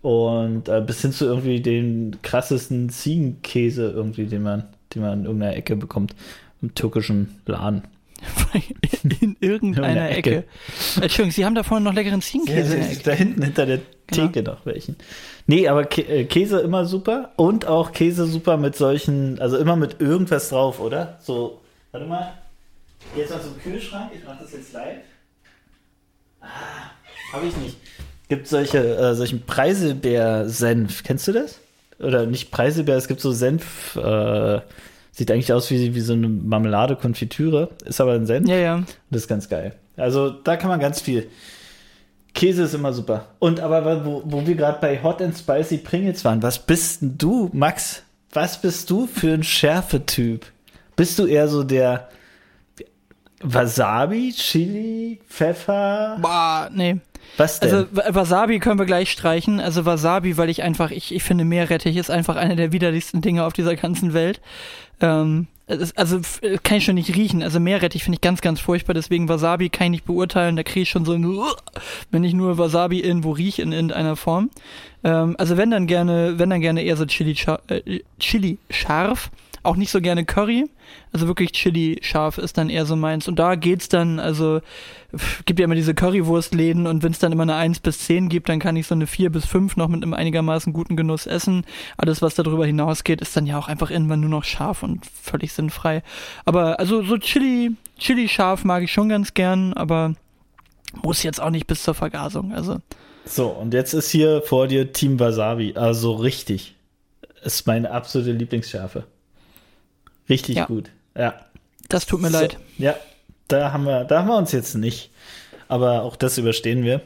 Und äh, bis hin zu irgendwie den krassesten Ziegenkäse irgendwie, den man, den man in irgendeiner Ecke bekommt. Im türkischen Laden. in irgendeiner Irgendeine Ecke. Ecke. Entschuldigung, Sie haben da vorne noch leckeren Ziegenkäse Ecke. da hinten hinter der Theke noch welchen. Nee, aber Kä äh, Käse immer super und auch Käse super mit solchen, also immer mit irgendwas drauf, oder? So, warte mal. Jetzt mal zum Kühlschrank, ich mach das jetzt live. Ah, hab ich nicht. Gibt solche, äh, solchen Preiselbeer-Senf, kennst du das? Oder nicht Preiselbeer, es gibt so Senf, äh, sieht eigentlich aus wie, wie so eine Marmelade-Konfitüre, ist aber ein Senf. Ja, ja. Das ist ganz geil. Also da kann man ganz viel. Käse ist immer super. Und aber wo, wo wir gerade bei Hot and Spicy Pringles waren, was bist denn du, Max? Was bist du für ein Schärfetyp? Bist du eher so der Wasabi, Chili, Pfeffer? Boah, nee. Was denn? Also Wa- Wasabi können wir gleich streichen. Also Wasabi, weil ich einfach, ich, ich finde Meerrettich ist einfach eine der widerlichsten Dinge auf dieser ganzen Welt. Ähm, also äh, kann ich schon nicht riechen. Also Meerrettich finde ich ganz, ganz furchtbar. Deswegen Wasabi kann ich nicht beurteilen. Da kriege ich schon so ein, wenn ich nur Wasabi irgendwo rieche in irgendeiner Form. Ähm, also wenn dann gerne, wenn dann gerne eher so Chili, äh, Chili scharf. Auch nicht so gerne Curry. Also wirklich Chili scharf ist dann eher so meins. Und da geht's dann, also gibt ja immer diese Currywurstläden und wenn es dann immer eine 1 bis 10 gibt, dann kann ich so eine 4 bis 5 noch mit einem einigermaßen guten Genuss essen. Alles, was darüber hinausgeht, ist dann ja auch einfach irgendwann nur noch scharf und völlig sinnfrei. Aber also so Chili, Chili scharf mag ich schon ganz gern, aber muss jetzt auch nicht bis zur Vergasung. Also so, und jetzt ist hier vor dir Team Wasabi. Also richtig. Ist meine absolute Lieblingsschärfe. Richtig Ja. gut. Ja. das tut mir leid. So, ja, da haben wir, da haben wir uns jetzt nicht. Aber auch das überstehen wir.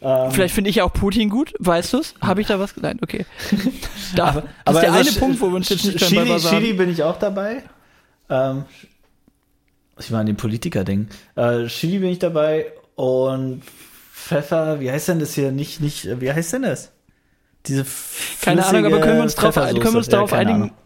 Ähm, Vielleicht finde ich auch Putin gut, weißt du's? Habe ich da was? Nein, okay. Da, das aber ist der also eine Punkt, wo wir uns jetzt nicht Chili, können bei Chili bin ich auch dabei. Ähm, ich war an dem Politiker-Ding. Äh, Chili bin ich dabei und Pfeffer, wie heißt denn das hier? Nicht, nicht, wie heißt denn das? Diese Keine Ahnung, aber können wir uns drauf, können wir uns Ja, darauf keine einigen, Ahnung.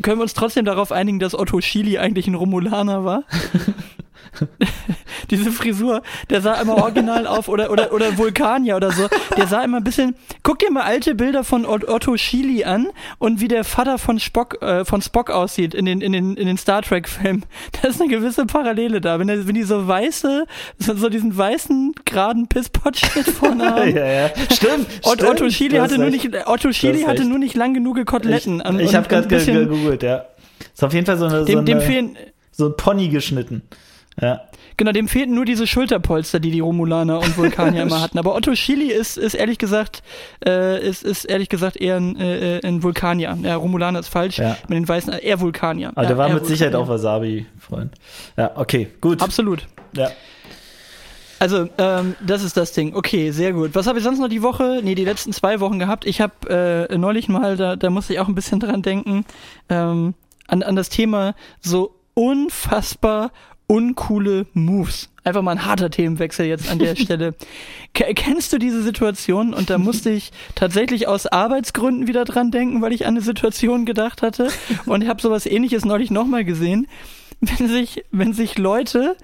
Können wir uns trotzdem darauf einigen, dass Otto Schili eigentlich ein Romulaner war? Diese Frisur, der sah immer original auf oder, oder, oder Vulkanier oder so. Der sah immer ein bisschen, guck dir mal alte Bilder von Ot- Otto Schili an und wie der Vater von Spock, äh, von Spock aussieht in den, in den, in den Star Trek Filmen. Da ist eine gewisse Parallele da. Wenn, wenn die so weiße, so, so diesen weißen, geraden Pisspot-Schnitt vorne haben. ja, ja. Stimmt. Ott- stimmt. Otto hast hatte nur nicht, Otto Schili hast hatte nur nicht lang genug Koteletten. Ich, an- ich und- habe und gerade gegoogelt, ja. Ist auf jeden Fall so eine, so, dem, dem eine, fehlen, so ein Pony geschnitten. Ja. genau, dem fehlten nur diese Schulterpolster, die die Romulaner und Vulkanier immer hatten. Aber Otto Schili ist, ist ehrlich gesagt, äh, ist, ist ehrlich gesagt eher ein, äh, ein Vulkanier. Ja, Romulaner ist falsch. Ja. Mit den Weißen, eher Vulkanier. Aber ja, der war mit Sicherheit auch Vulkanier. Wasabi-Freund. Ja, okay, gut. Absolut. Ja. Also, ähm, das ist das Ding. Okay, sehr gut. Was habe ich sonst noch die Woche, nee, die letzten zwei Wochen gehabt? Ich habe äh, neulich mal, da, da musste ich auch ein bisschen dran denken, ähm, an, an das Thema so unfassbar uncoole Moves. Einfach mal ein harter Themenwechsel jetzt an der Stelle. Ke- Kennst du diese Situation? Und da musste ich tatsächlich aus Arbeitsgründen wieder dran denken, weil ich an eine Situation gedacht hatte. Und ich habe sowas ähnliches neulich nochmal gesehen. Wenn sich, wenn sich Leute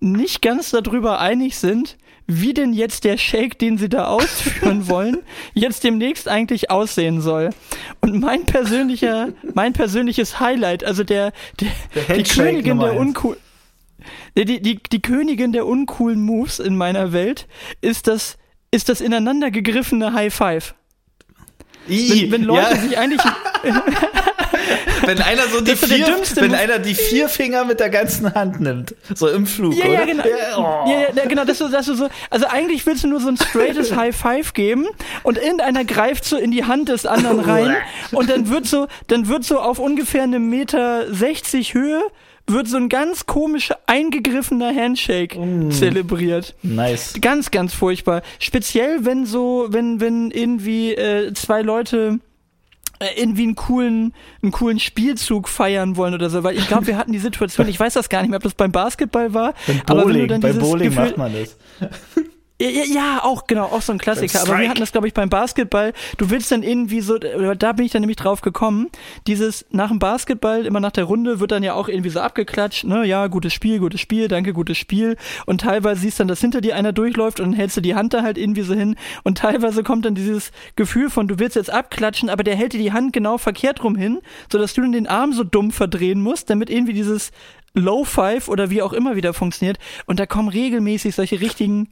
nicht ganz darüber einig sind, wie denn jetzt der Shake, den sie da ausführen wollen, jetzt demnächst eigentlich aussehen soll. Und mein persönlicher, mein persönliches Highlight, also der, der, Der die Königin der uncool, die, die, die Königin der uncoolen Moves in meiner Welt ist das, ist das ineinander gegriffene High Five. I, Wenn, wenn Leute ja. sich eigentlich. wenn einer so die Das vier, wenn Move. einer die vier Finger mit der ganzen Hand nimmt, so im Flug, Ja, oder? ja, genau. oh. Ja, ja, genau, dass du so, also eigentlich willst du nur so ein straightes High Five geben und irgendeiner greift so in die Hand des anderen rein und dann wird so, dann wird so auf ungefähr eine Meter 60 Höhe wird so ein ganz komischer eingegriffener Handshake zelebriert. Nice. Ganz, ganz furchtbar. Speziell, wenn so, wenn, wenn irgendwie äh, zwei Leute äh, irgendwie einen coolen, einen coolen Spielzug feiern wollen oder so, weil ich glaube, wir hatten die Situation, ich weiß das gar nicht mehr, ob das beim Basketball war, Beim aber wenn du Bowling, dann bei dieses Bowling Gefühl, macht man das. Ja, ja, auch, genau, auch so ein Klassiker. Aber wir hatten das, glaube ich, beim Basketball. Du willst dann irgendwie so, oder da bin ich dann nämlich drauf gekommen, dieses nach dem Basketball, immer nach der Runde, wird dann ja auch irgendwie so abgeklatscht, ne, ja, gutes Spiel, gutes Spiel, danke, gutes Spiel. Und teilweise siehst dann, dass hinter dir einer durchläuft und dann hältst du die Hand da halt irgendwie so hin. Und teilweise kommt dann dieses Gefühl von, du willst jetzt abklatschen, aber der hält dir die Hand genau verkehrt rum hin, sodass du dann den Arm so dumm verdrehen musst, damit irgendwie dieses Low Five oder wie auch immer wieder funktioniert. Und da kommen regelmäßig solche richtigen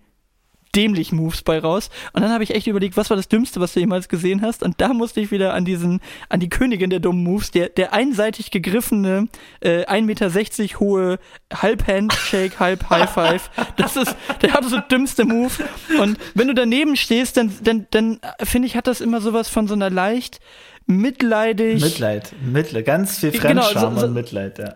dämlich Moves bei raus. Und dann habe ich echt überlegt, was war das Dümmste, was du jemals gesehen hast? Und da musste ich wieder an diesen, an die Königin der dummen Moves, der, der einseitig gegriffene, äh, 1,60 Meter hohe Halb-Handshake, Halb-High-Five. Das ist der absolut dümmste Move. Und wenn du daneben stehst, dann, dann, dann äh, finde ich, hat das immer sowas von so einer leicht mitleidig. Mitleid, Mitleid, ganz viel Genau, Fremdscham so- so- und Mitleid, ja.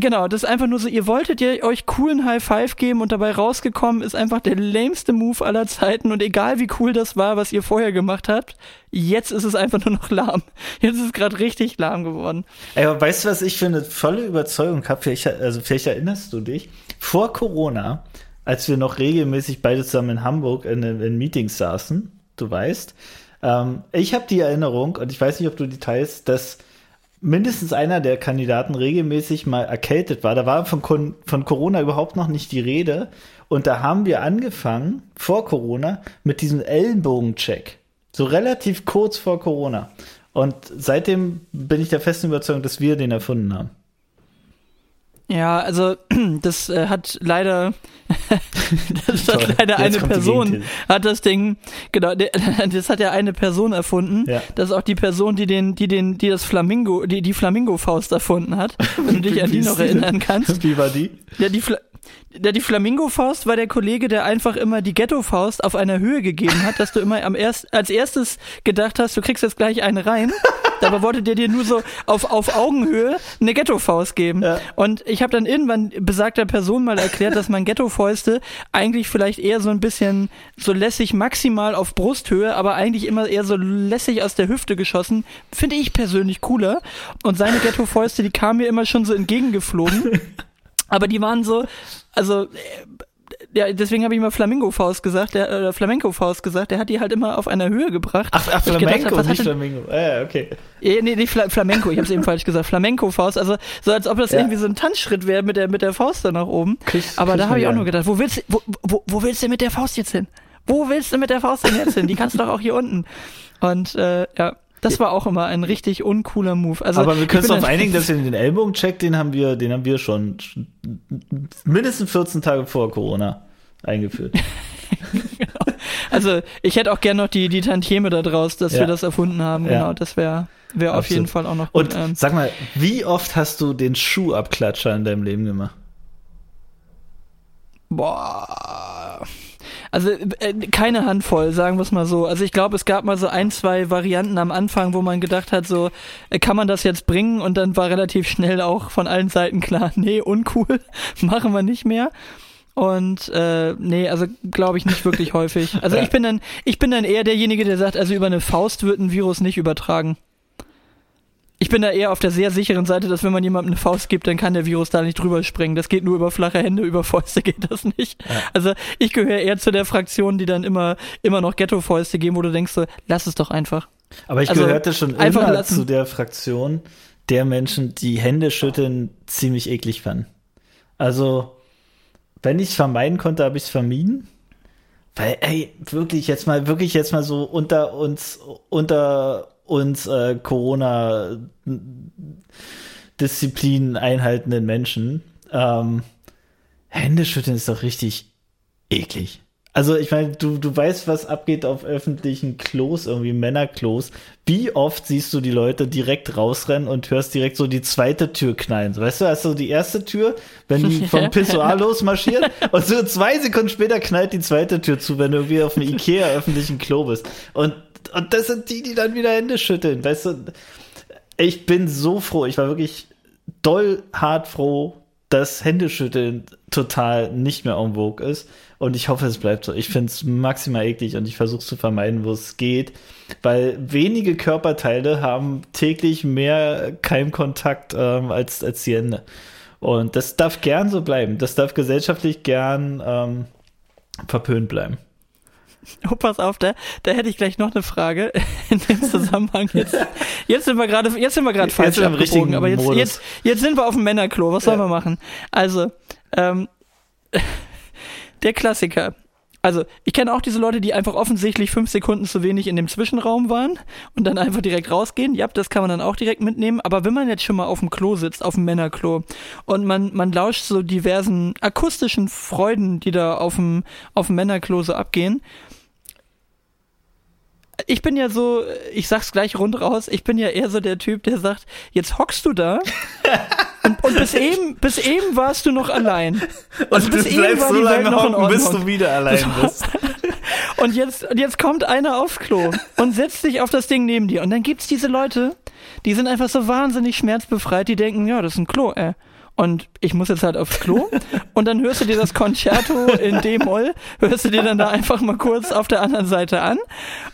Genau, das ist einfach nur so, ihr wolltet ja euch coolen High Five geben und dabei rausgekommen ist einfach der lameste Move aller Zeiten und egal wie cool das war, was ihr vorher gemacht habt, jetzt ist es einfach nur noch lahm. Jetzt ist es gerade richtig lahm geworden. Ey, aber weißt du, was ich für eine volle Überzeugung habe? Vielleicht, also vielleicht erinnerst du dich, vor Corona, als wir noch regelmäßig beide zusammen in Hamburg in, in Meetings saßen, du weißt, ähm, ich habe die Erinnerung, und ich weiß nicht, ob du die teilst, dass mindestens einer der Kandidaten regelmäßig mal erkältet war. Da war von, von Corona überhaupt noch nicht die Rede. Und da haben wir angefangen, vor Corona, mit diesem Ellenbogencheck. So relativ kurz vor Corona. Und seitdem bin ich der festen Überzeugung, dass wir den erfunden haben. Ja, also das äh, hat leider, das Toll. hat leider Jetzt eine Person hat das Ding, genau, das hat ja eine Person erfunden. Ja. Das ist auch die Person, die den, die den, die das Flamingo, die die Flamingo-Faust erfunden hat. Wenn du dich an die noch erinnern kannst. Wie war die? Ja, die, der, die Flamingo-Faust war der Kollege, der einfach immer die Ghetto-Faust auf einer Höhe gegeben hat, dass du immer am erst, als erstes gedacht hast, du kriegst jetzt gleich eine rein. Dabei wollte der dir nur so auf, auf Augenhöhe eine Ghetto-Faust geben. Ja. Und ich habe dann irgendwann besagter Person mal erklärt, dass man Ghetto-Fäuste eigentlich vielleicht eher so ein bisschen so lässig maximal auf Brusthöhe, aber eigentlich immer eher so lässig aus der Hüfte geschossen, finde ich persönlich cooler. Und seine Ghetto-Fäuste, die kamen mir immer schon so entgegengeflogen. Aber die waren so, also, äh, ja, deswegen habe ich immer Flamingo-Faust gesagt, der, äh, Flamenco-Faust gesagt, der hat die halt immer auf einer Höhe gebracht. Ach, ach gedacht Flamenco, was nicht Flamingo. Ja, okay. Eh, nee, nicht Fla Flamenco, ich habe es eben falsch gesagt. Flamenco-Faust, also so als ob das Ja. irgendwie so ein Tanzschritt wäre mit der, mit der Faust da nach oben. Krieg- Aber krieg da habe ich auch nur gedacht, wo willst, wo, wo, wo willst du mit der Faust jetzt hin? Wo willst du mit der Faust denn jetzt hin? Die kannst du doch auch hier unten. Und äh, ja, das war auch immer ein richtig uncooler Move. Also, Aber wir können uns bin auf dann- einigen, dass wir den Ellbogencheck, den haben wir, den haben wir schon mindestens 14 Tage vor Corona eingeführt. Also ich hätte auch gern noch die, die Tantieme da draus, dass Ja. wir das erfunden haben. Ja. Genau, das wäre wär auf jeden Fall auch noch gut. Und ähm, sag mal, wie oft hast du den Schuhabklatscher in deinem Leben gemacht? boah. Also äh, keine Handvoll, sagen wir es mal so. Also ich glaube, es gab mal so ein, zwei Varianten am Anfang, wo man gedacht hat, so äh, kann man das jetzt bringen? Und dann war relativ schnell auch von allen Seiten klar, nee, uncool, machen wir nicht mehr. Und äh, nee, also glaube ich nicht wirklich häufig. Also ich bin dann, ich bin dann eher derjenige, der sagt, also über eine Faust wird ein Virus nicht übertragen. Ich bin da eher auf der sehr sicheren Seite, dass wenn man jemandem eine Faust gibt, dann kann der Virus da nicht drüber springen. Das geht nur über flache Hände, über Fäuste geht das nicht. Also ich gehöre eher zu der Fraktion, die dann immer, immer noch Ghetto-Fäuste geben, wo du denkst so, lass es doch einfach. Aber ich Also, gehörte schon immer lassen. zu der Fraktion der Menschen, die Hände schütteln ziemlich eklig fanden. Also, wenn ich es vermeiden konnte, habe ich es vermieden. Weil, ey, wirklich jetzt mal, wirklich jetzt mal so unter uns, unter uns äh, Corona Disziplin einhaltenden Menschen. Ähm, Händeschütteln ist doch richtig eklig. Also ich meine, du, du weißt, was abgeht auf öffentlichen Klos, irgendwie Männerklos. Wie oft siehst du die Leute direkt rausrennen und hörst direkt so die zweite Tür knallen? Weißt du, also die erste Tür, wenn die vom Pissoir losmarschieren und so zwei Sekunden später knallt die zweite Tür zu, wenn du irgendwie auf einem Ikea öffentlichen Klo bist. Und, und das sind die, die dann wieder Hände schütteln. Weißt du, ich bin so froh. Ich war wirklich doll hart froh, dass Händeschütteln total nicht mehr en vogue ist. Und ich hoffe, es bleibt so. Ich finde es maximal eklig und ich versuche es zu vermeiden, wo es geht. Weil wenige Körperteile haben täglich mehr Keimkontakt ähm, als, als die Hände. Und das darf gern so bleiben. Das darf gesellschaftlich gern ähm, verpönt bleiben. Oh, pass auf, da, da hätte ich gleich noch eine Frage in dem Zusammenhang. Jetzt, jetzt sind wir gerade, jetzt sind wir gerade falsch im richtigen aber jetzt, Modus. jetzt, jetzt sind wir auf dem Männerklo. Was sollen Ja. wir machen? Also, ähm, der Klassiker. Also, ich kenne auch diese Leute, die einfach offensichtlich fünf Sekunden zu wenig in dem Zwischenraum waren und dann einfach direkt rausgehen. Ja, das kann man dann auch direkt mitnehmen. Aber wenn man jetzt schon mal auf dem Klo sitzt, auf dem Männerklo, und man, man lauscht so diversen akustischen Freuden, die da auf dem, auf dem Männerklo so abgehen, ich bin ja so, ich sag's gleich rund raus, ich bin ja eher so der Typ, der sagt, jetzt hockst du da und, und bis eben, bis eben warst du noch allein. Also bis eben war die Welt noch in hocken, bis Ordnung. du wieder allein So. bist. Und jetzt, und jetzt kommt einer aufs Klo und setzt sich auf das Ding neben dir. Und dann gibt's diese Leute, die sind einfach so wahnsinnig schmerzbefreit, die denken, ja, das ist ein Klo, äh. Und ich muss jetzt halt aufs Klo. Und dann hörst du dir das Concerto in D-Moll, hörst du dir dann da einfach mal kurz auf der anderen Seite an.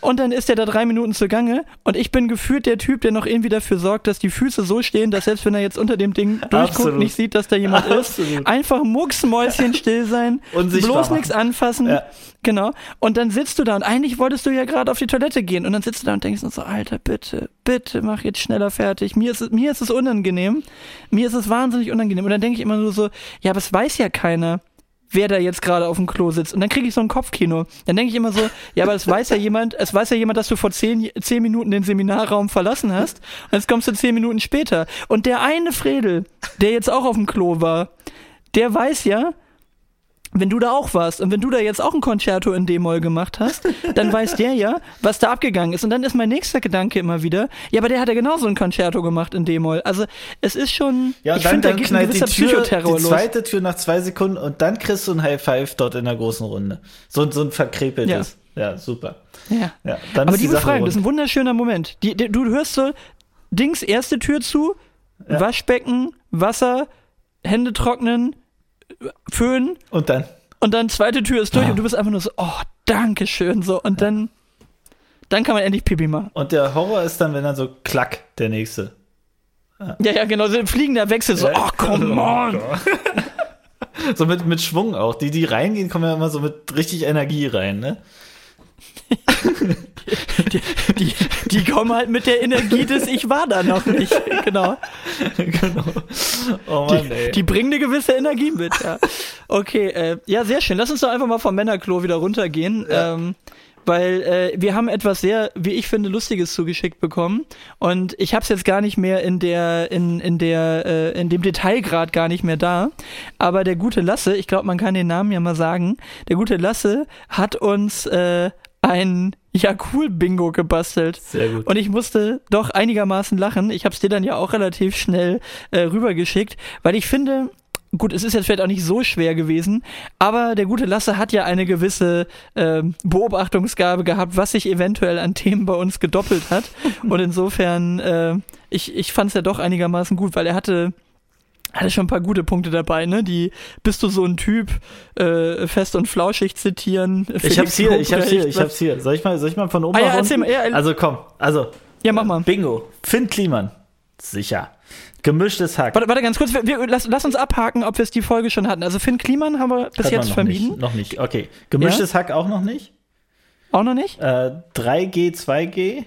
Und dann ist der da drei Minuten zugange. Und ich bin gefühlt der Typ, der noch irgendwie dafür sorgt, dass die Füße so stehen, dass selbst wenn er jetzt unter dem Ding durchguckt, Absolut. nicht sieht, dass da jemand ist. Absolut. Einfach mucksmäuschen still sein, Unsichtbar bloß nichts anfassen. Ja. Genau. Und dann sitzt du da und eigentlich wolltest du ja gerade auf die Toilette gehen und dann sitzt du da und denkst so, Alter, bitte, bitte mach jetzt schneller fertig. Mir ist mir ist es unangenehm. Mir ist es wahnsinnig unangenehm. Und dann denke ich immer nur so, ja, aber es weiß ja keiner, wer da jetzt gerade auf dem Klo sitzt. Und dann kriege ich so ein Kopfkino. Dann denke ich immer so, ja, aber es weiß ja jemand, es weiß ja jemand, dass du vor zehn, zehn Minuten den Seminarraum verlassen hast. Und jetzt kommst du zehn Minuten später. Und der eine Fredel, der jetzt auch auf dem Klo war, der weiß ja, wenn du da auch warst und wenn du da jetzt auch ein Concerto in D-Moll gemacht hast, dann weiß der ja, was da abgegangen ist. Und dann ist mein nächster Gedanke immer wieder, ja, aber der hat ja genauso ein Concerto gemacht in D-Moll. Also es ist schon, Ja, ich finde, da geht ein knallt die gewisser Tür, Psychoterror die los. zweite Tür nach zwei Sekunden und dann kriegst du ein High Five dort in der großen Runde. So, so ein verkrepeltes. Ja, super. Ja. Ja, dann aber die die Sache Befragung, das ist ein wunderschöner Moment. Die, die, du hörst so, Dings, erste Tür zu, Ja. Waschbecken, Wasser, Hände trocknen, Föhn Und dann. und dann zweite Tür ist durch Ah. und du bist einfach nur so, oh, danke schön, so. Und dann, dann kann man endlich Pipi machen. Und der Horror ist dann, wenn dann so klack, der nächste. Ja, ja, genau, so ein fliegender Wechsel, so, oh, come on. So mit, mit Schwung auch. Die, die reingehen, kommen ja immer so mit richtig Energie rein, ne? Die, die, die kommen halt mit der Energie des Ich war da noch nicht, genau. genau. Oh Mann, Die, die bringen eine gewisse Energie mit, ja. Okay, äh, ja, sehr schön. Lass uns doch einfach mal vom Männerklo wieder runtergehen. Ja. Ähm, weil äh, wir haben etwas sehr, wie ich finde, Lustiges zugeschickt bekommen. Und ich habe es jetzt gar nicht mehr in der, in, in der, äh, in dem Detailgrad gar nicht mehr da. Aber der gute Lasse, ich glaube, man kann den Namen ja mal sagen, der gute Lasse hat uns äh, ein Ja cool Bingo gebastelt. Sehr gut. Und ich musste doch einigermaßen lachen. Ich habe es dir dann ja auch relativ schnell äh, rübergeschickt, weil ich finde, gut, es ist jetzt vielleicht auch nicht so schwer gewesen, aber der gute Lasse hat ja eine gewisse ähm, Beobachtungsgabe gehabt, was sich eventuell an Themen bei uns gedoppelt hat. Und insofern, äh, ich, ich fand es ja doch einigermaßen gut, weil er hatte hatte schon ein paar gute Punkte dabei, ne? Die bist du so ein Typ, äh, fest und flauschig zitieren. Ich Felix hab's hier, ich hab's hier, ich Lobrecht, hab's hier. Soll ich mal, soll ich mal von oben Ah ja, erzähl mal, ja, also komm, also Ja, mach mal. Bingo. Finn Kliman. Sicher. Gemischtes Hack. Warte, warte ganz kurz, wir, wir, lass, lass uns abhaken, ob wir es die Folge schon hatten. Also Finn Kliman haben wir bis Hat jetzt noch vermieden. Nicht, noch nicht. Okay. Gemischtes Hack auch noch nicht. Auch noch nicht? Äh, 3G, 2G.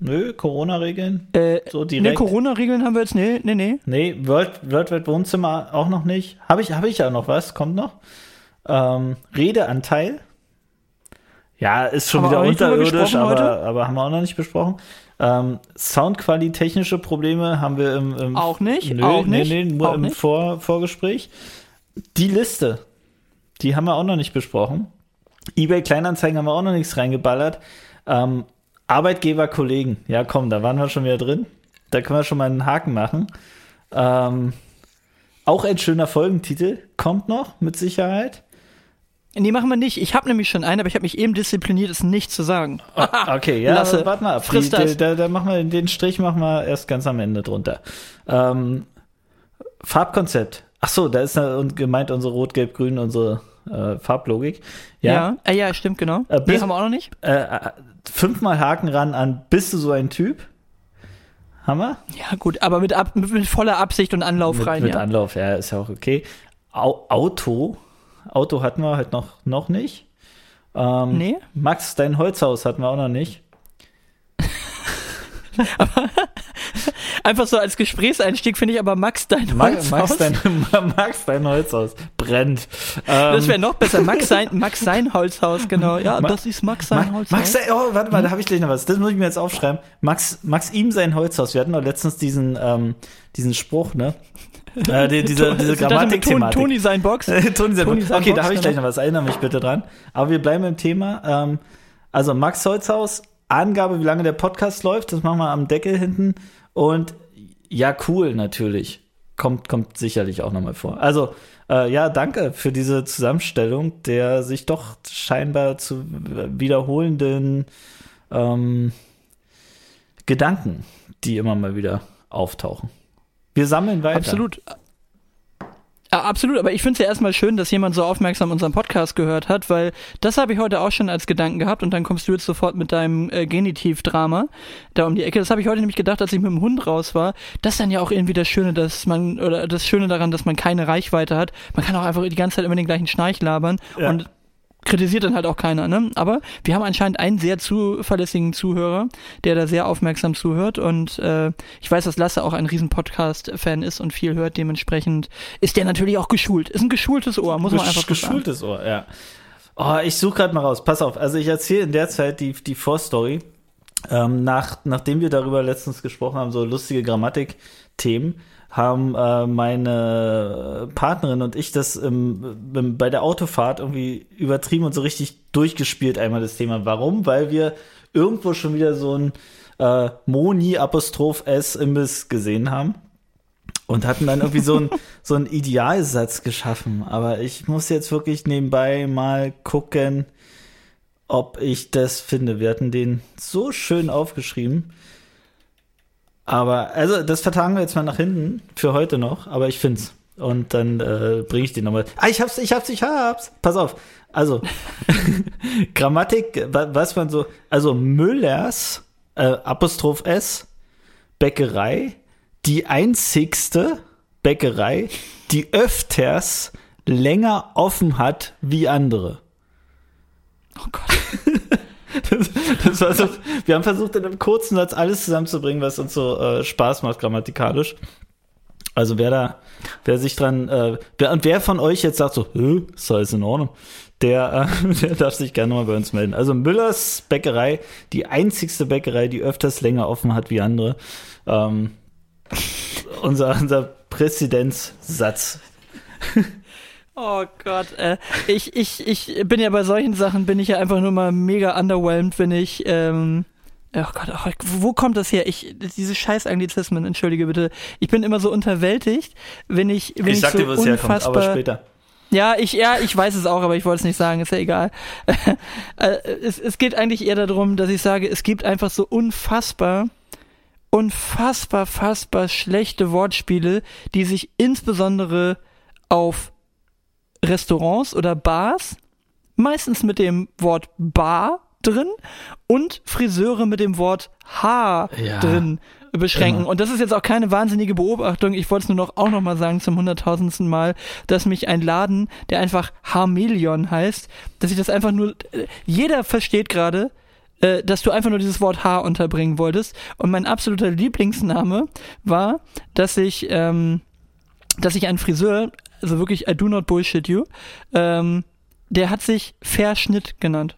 Nö, Corona-Regeln. Äh, So direkt. Corona-Regeln haben wir jetzt, nee, nee, nee. Nee, World, World Wide Wohnzimmer auch noch nicht. Habe ich, hab ich ja noch was, kommt noch. Ähm, Redeanteil. Ja, ist schon Haben wieder unterirdisch, aber, aber haben wir auch noch nicht besprochen. Ähm, Soundqualität, technische Probleme haben wir im, im Auch nicht, Nö, auch nee, nicht, nee, nur auch im nicht. Vor, Vorgespräch. Die Liste Die haben wir auch noch nicht besprochen. eBay Kleinanzeigen haben wir auch noch nichts reingeballert. Ähm, Arbeitgeber, Kollegen. Ja, komm, da waren wir schon wieder drin. Da können wir schon mal einen Haken machen. Ähm, auch ein schöner Folgentitel. Kommt noch, mit Sicherheit. Nee, machen wir nicht. Ich habe nämlich schon einen, aber ich habe mich eben diszipliniert, es nicht zu sagen. Oh, okay, ja, Lasse, warte mal ab. friss Die, das. Da, da machen wir den Strich machen wir erst ganz am Ende drunter. Ähm, Farbkonzept. Ach so, da ist und gemeint unsere Rot-Gelb-Grün, unsere äh, Farblogik. Ja. Ja, äh, ja stimmt, genau. Äh, nee, bis- haben wir auch noch nicht. Äh, äh, fünfmal Haken ran an, bist du so ein Typ? Hammer? Ja, gut, aber mit, ab, mit, mit voller Absicht und Anlauf Mit, rein, mit ja. Anlauf, ja, ist ja auch okay. Au Auto. Auto hatten wir halt noch, noch nicht. Ähm, Nee. Max, dein Holzhaus hatten wir auch noch nicht. Einfach so als Gesprächseinstieg finde ich aber Max dein Holzhaus. Max, dein, Max, dein Holzhaus brennt. Ähm, das wäre noch besser. Max sein, Max sein Holzhaus, genau. Ja, Ma- das ist Max sein Ma Holzhaus. Max, sein- oh, warte mal, da habe ich gleich noch was. Das muss ich mir jetzt aufschreiben. Max, Max ihm sein Holzhaus. Wir hatten doch letztens diesen, ähm, diesen Spruch, ne? Äh, die, diese diese Grammatik-Thematik. Toni sein Box. Toni sein Box. Okay, da habe ich gleich genau. noch was. Erinnere mich bitte dran. Aber wir bleiben im Thema. Ähm, also Max Holzhaus, Angabe, wie lange der Podcast läuft, das machen wir am Deckel hinten. Und ja, cool natürlich. Kommt, kommt sicherlich auch nochmal vor. Also, äh, ja, danke für diese Zusammenstellung der sich doch scheinbar zu wiederholenden ähm, Gedanken, die immer mal wieder auftauchen. Wir sammeln weiter. Absolut. Ja, absolut, aber ich finde es ja erstmal schön, dass jemand so aufmerksam unseren Podcast gehört hat, weil das habe ich heute auch schon als Gedanken gehabt und dann kommst du jetzt sofort mit deinem äh, Genitiv-Drama da um die Ecke. Das habe ich heute nämlich gedacht, als ich mit dem Hund raus war. Das ist dann ja auch irgendwie das Schöne, dass man, oder das Schöne daran, dass man keine Reichweite hat. Man kann auch einfach die ganze Zeit immer den gleichen Schnarch labern Ja. und kritisiert dann halt auch keiner, ne? Aber wir haben anscheinend einen sehr zuverlässigen Zuhörer, der da sehr aufmerksam zuhört und äh, ich weiß, dass Lasse auch ein riesen Podcast-Fan ist und viel hört, dementsprechend ist der natürlich auch geschult. Ist ein geschultes Ohr, muss man Gesch- einfach so sagen. geschultes Ohr, ja. Oh, ich suche gerade mal raus. Pass auf. Also ich erzähle in der Zeit die, die Vorstory. Ähm, nach, nachdem wir darüber letztens gesprochen haben, so lustige Grammatik-Themen, haben äh, meine Partnerin und ich das im, im, bei der Autofahrt irgendwie übertrieben und so richtig durchgespielt einmal das Thema. Warum? Weil wir irgendwo schon wieder so ein äh, Moni Apostroph S Imbiss gesehen haben und hatten dann irgendwie so ein so einen Idealsatz geschaffen. Aber ich muss jetzt wirklich nebenbei mal gucken, ob ich das finde. Wir hatten den so schön aufgeschrieben. Aber, also, das vertagen wir jetzt mal nach hinten für heute noch, aber ich find's. Und dann äh, bringe ich den nochmal. Ah, ich hab's, ich hab's, ich hab's. Pass auf. Also, Grammatik, wa- was man so, also Müllers, äh, Apostroph S, Bäckerei, die einzigste Bäckerei, die öfters länger offen hat wie andere. Oh Gott. Das, das war so, wir haben versucht, in einem kurzen Satz alles zusammenzubringen, was uns so äh, Spaß macht, grammatikalisch. Also wer da, wer sich dran, äh, wer, und wer von euch jetzt sagt so, ist alles in Ordnung, der, äh, der darf sich gerne mal bei uns melden. Also Müllers Bäckerei, die einzigste Bäckerei, die öfters länger offen hat wie andere. Ähm, unser, unser Präzedenzsatz. Oh Gott, äh, ich, ich, ich bin ja bei solchen Sachen, bin ich ja einfach nur mal mega underwhelmed, wenn ich, ähm, oh Gott, oh, wo kommt das her? Ich, diese scheiß Anglizismen, entschuldige bitte. Ich bin immer so unterwältigt, wenn ich, wenn ich, ich sag so dir, wo es herkommt, aber später. Ja, ich, ja, ich weiß es auch, aber ich wollte es nicht sagen, ist ja egal. Äh, es, es geht eigentlich eher darum, dass ich sage, es gibt einfach so unfassbar, unfassbar, fassbar schlechte Wortspiele, die sich insbesondere auf Restaurants oder Bars, meistens mit dem Wort Bar drin und Friseure mit dem Wort Haar Ja, drin beschränken. immer. Und das ist jetzt auch keine wahnsinnige Beobachtung. Ich wollte es nur noch auch noch mal sagen zum hunderttausendsten Mal, dass mich ein Laden, der einfach Harmelion heißt, dass ich das einfach nur, jeder versteht gerade, äh, dass du einfach nur dieses Wort Haar unterbringen wolltest. Und mein absoluter Lieblingsname war, dass ich, ähm, dass ich einen Friseur, also wirklich, I do not bullshit you, ähm, der hat sich Verschnitt genannt.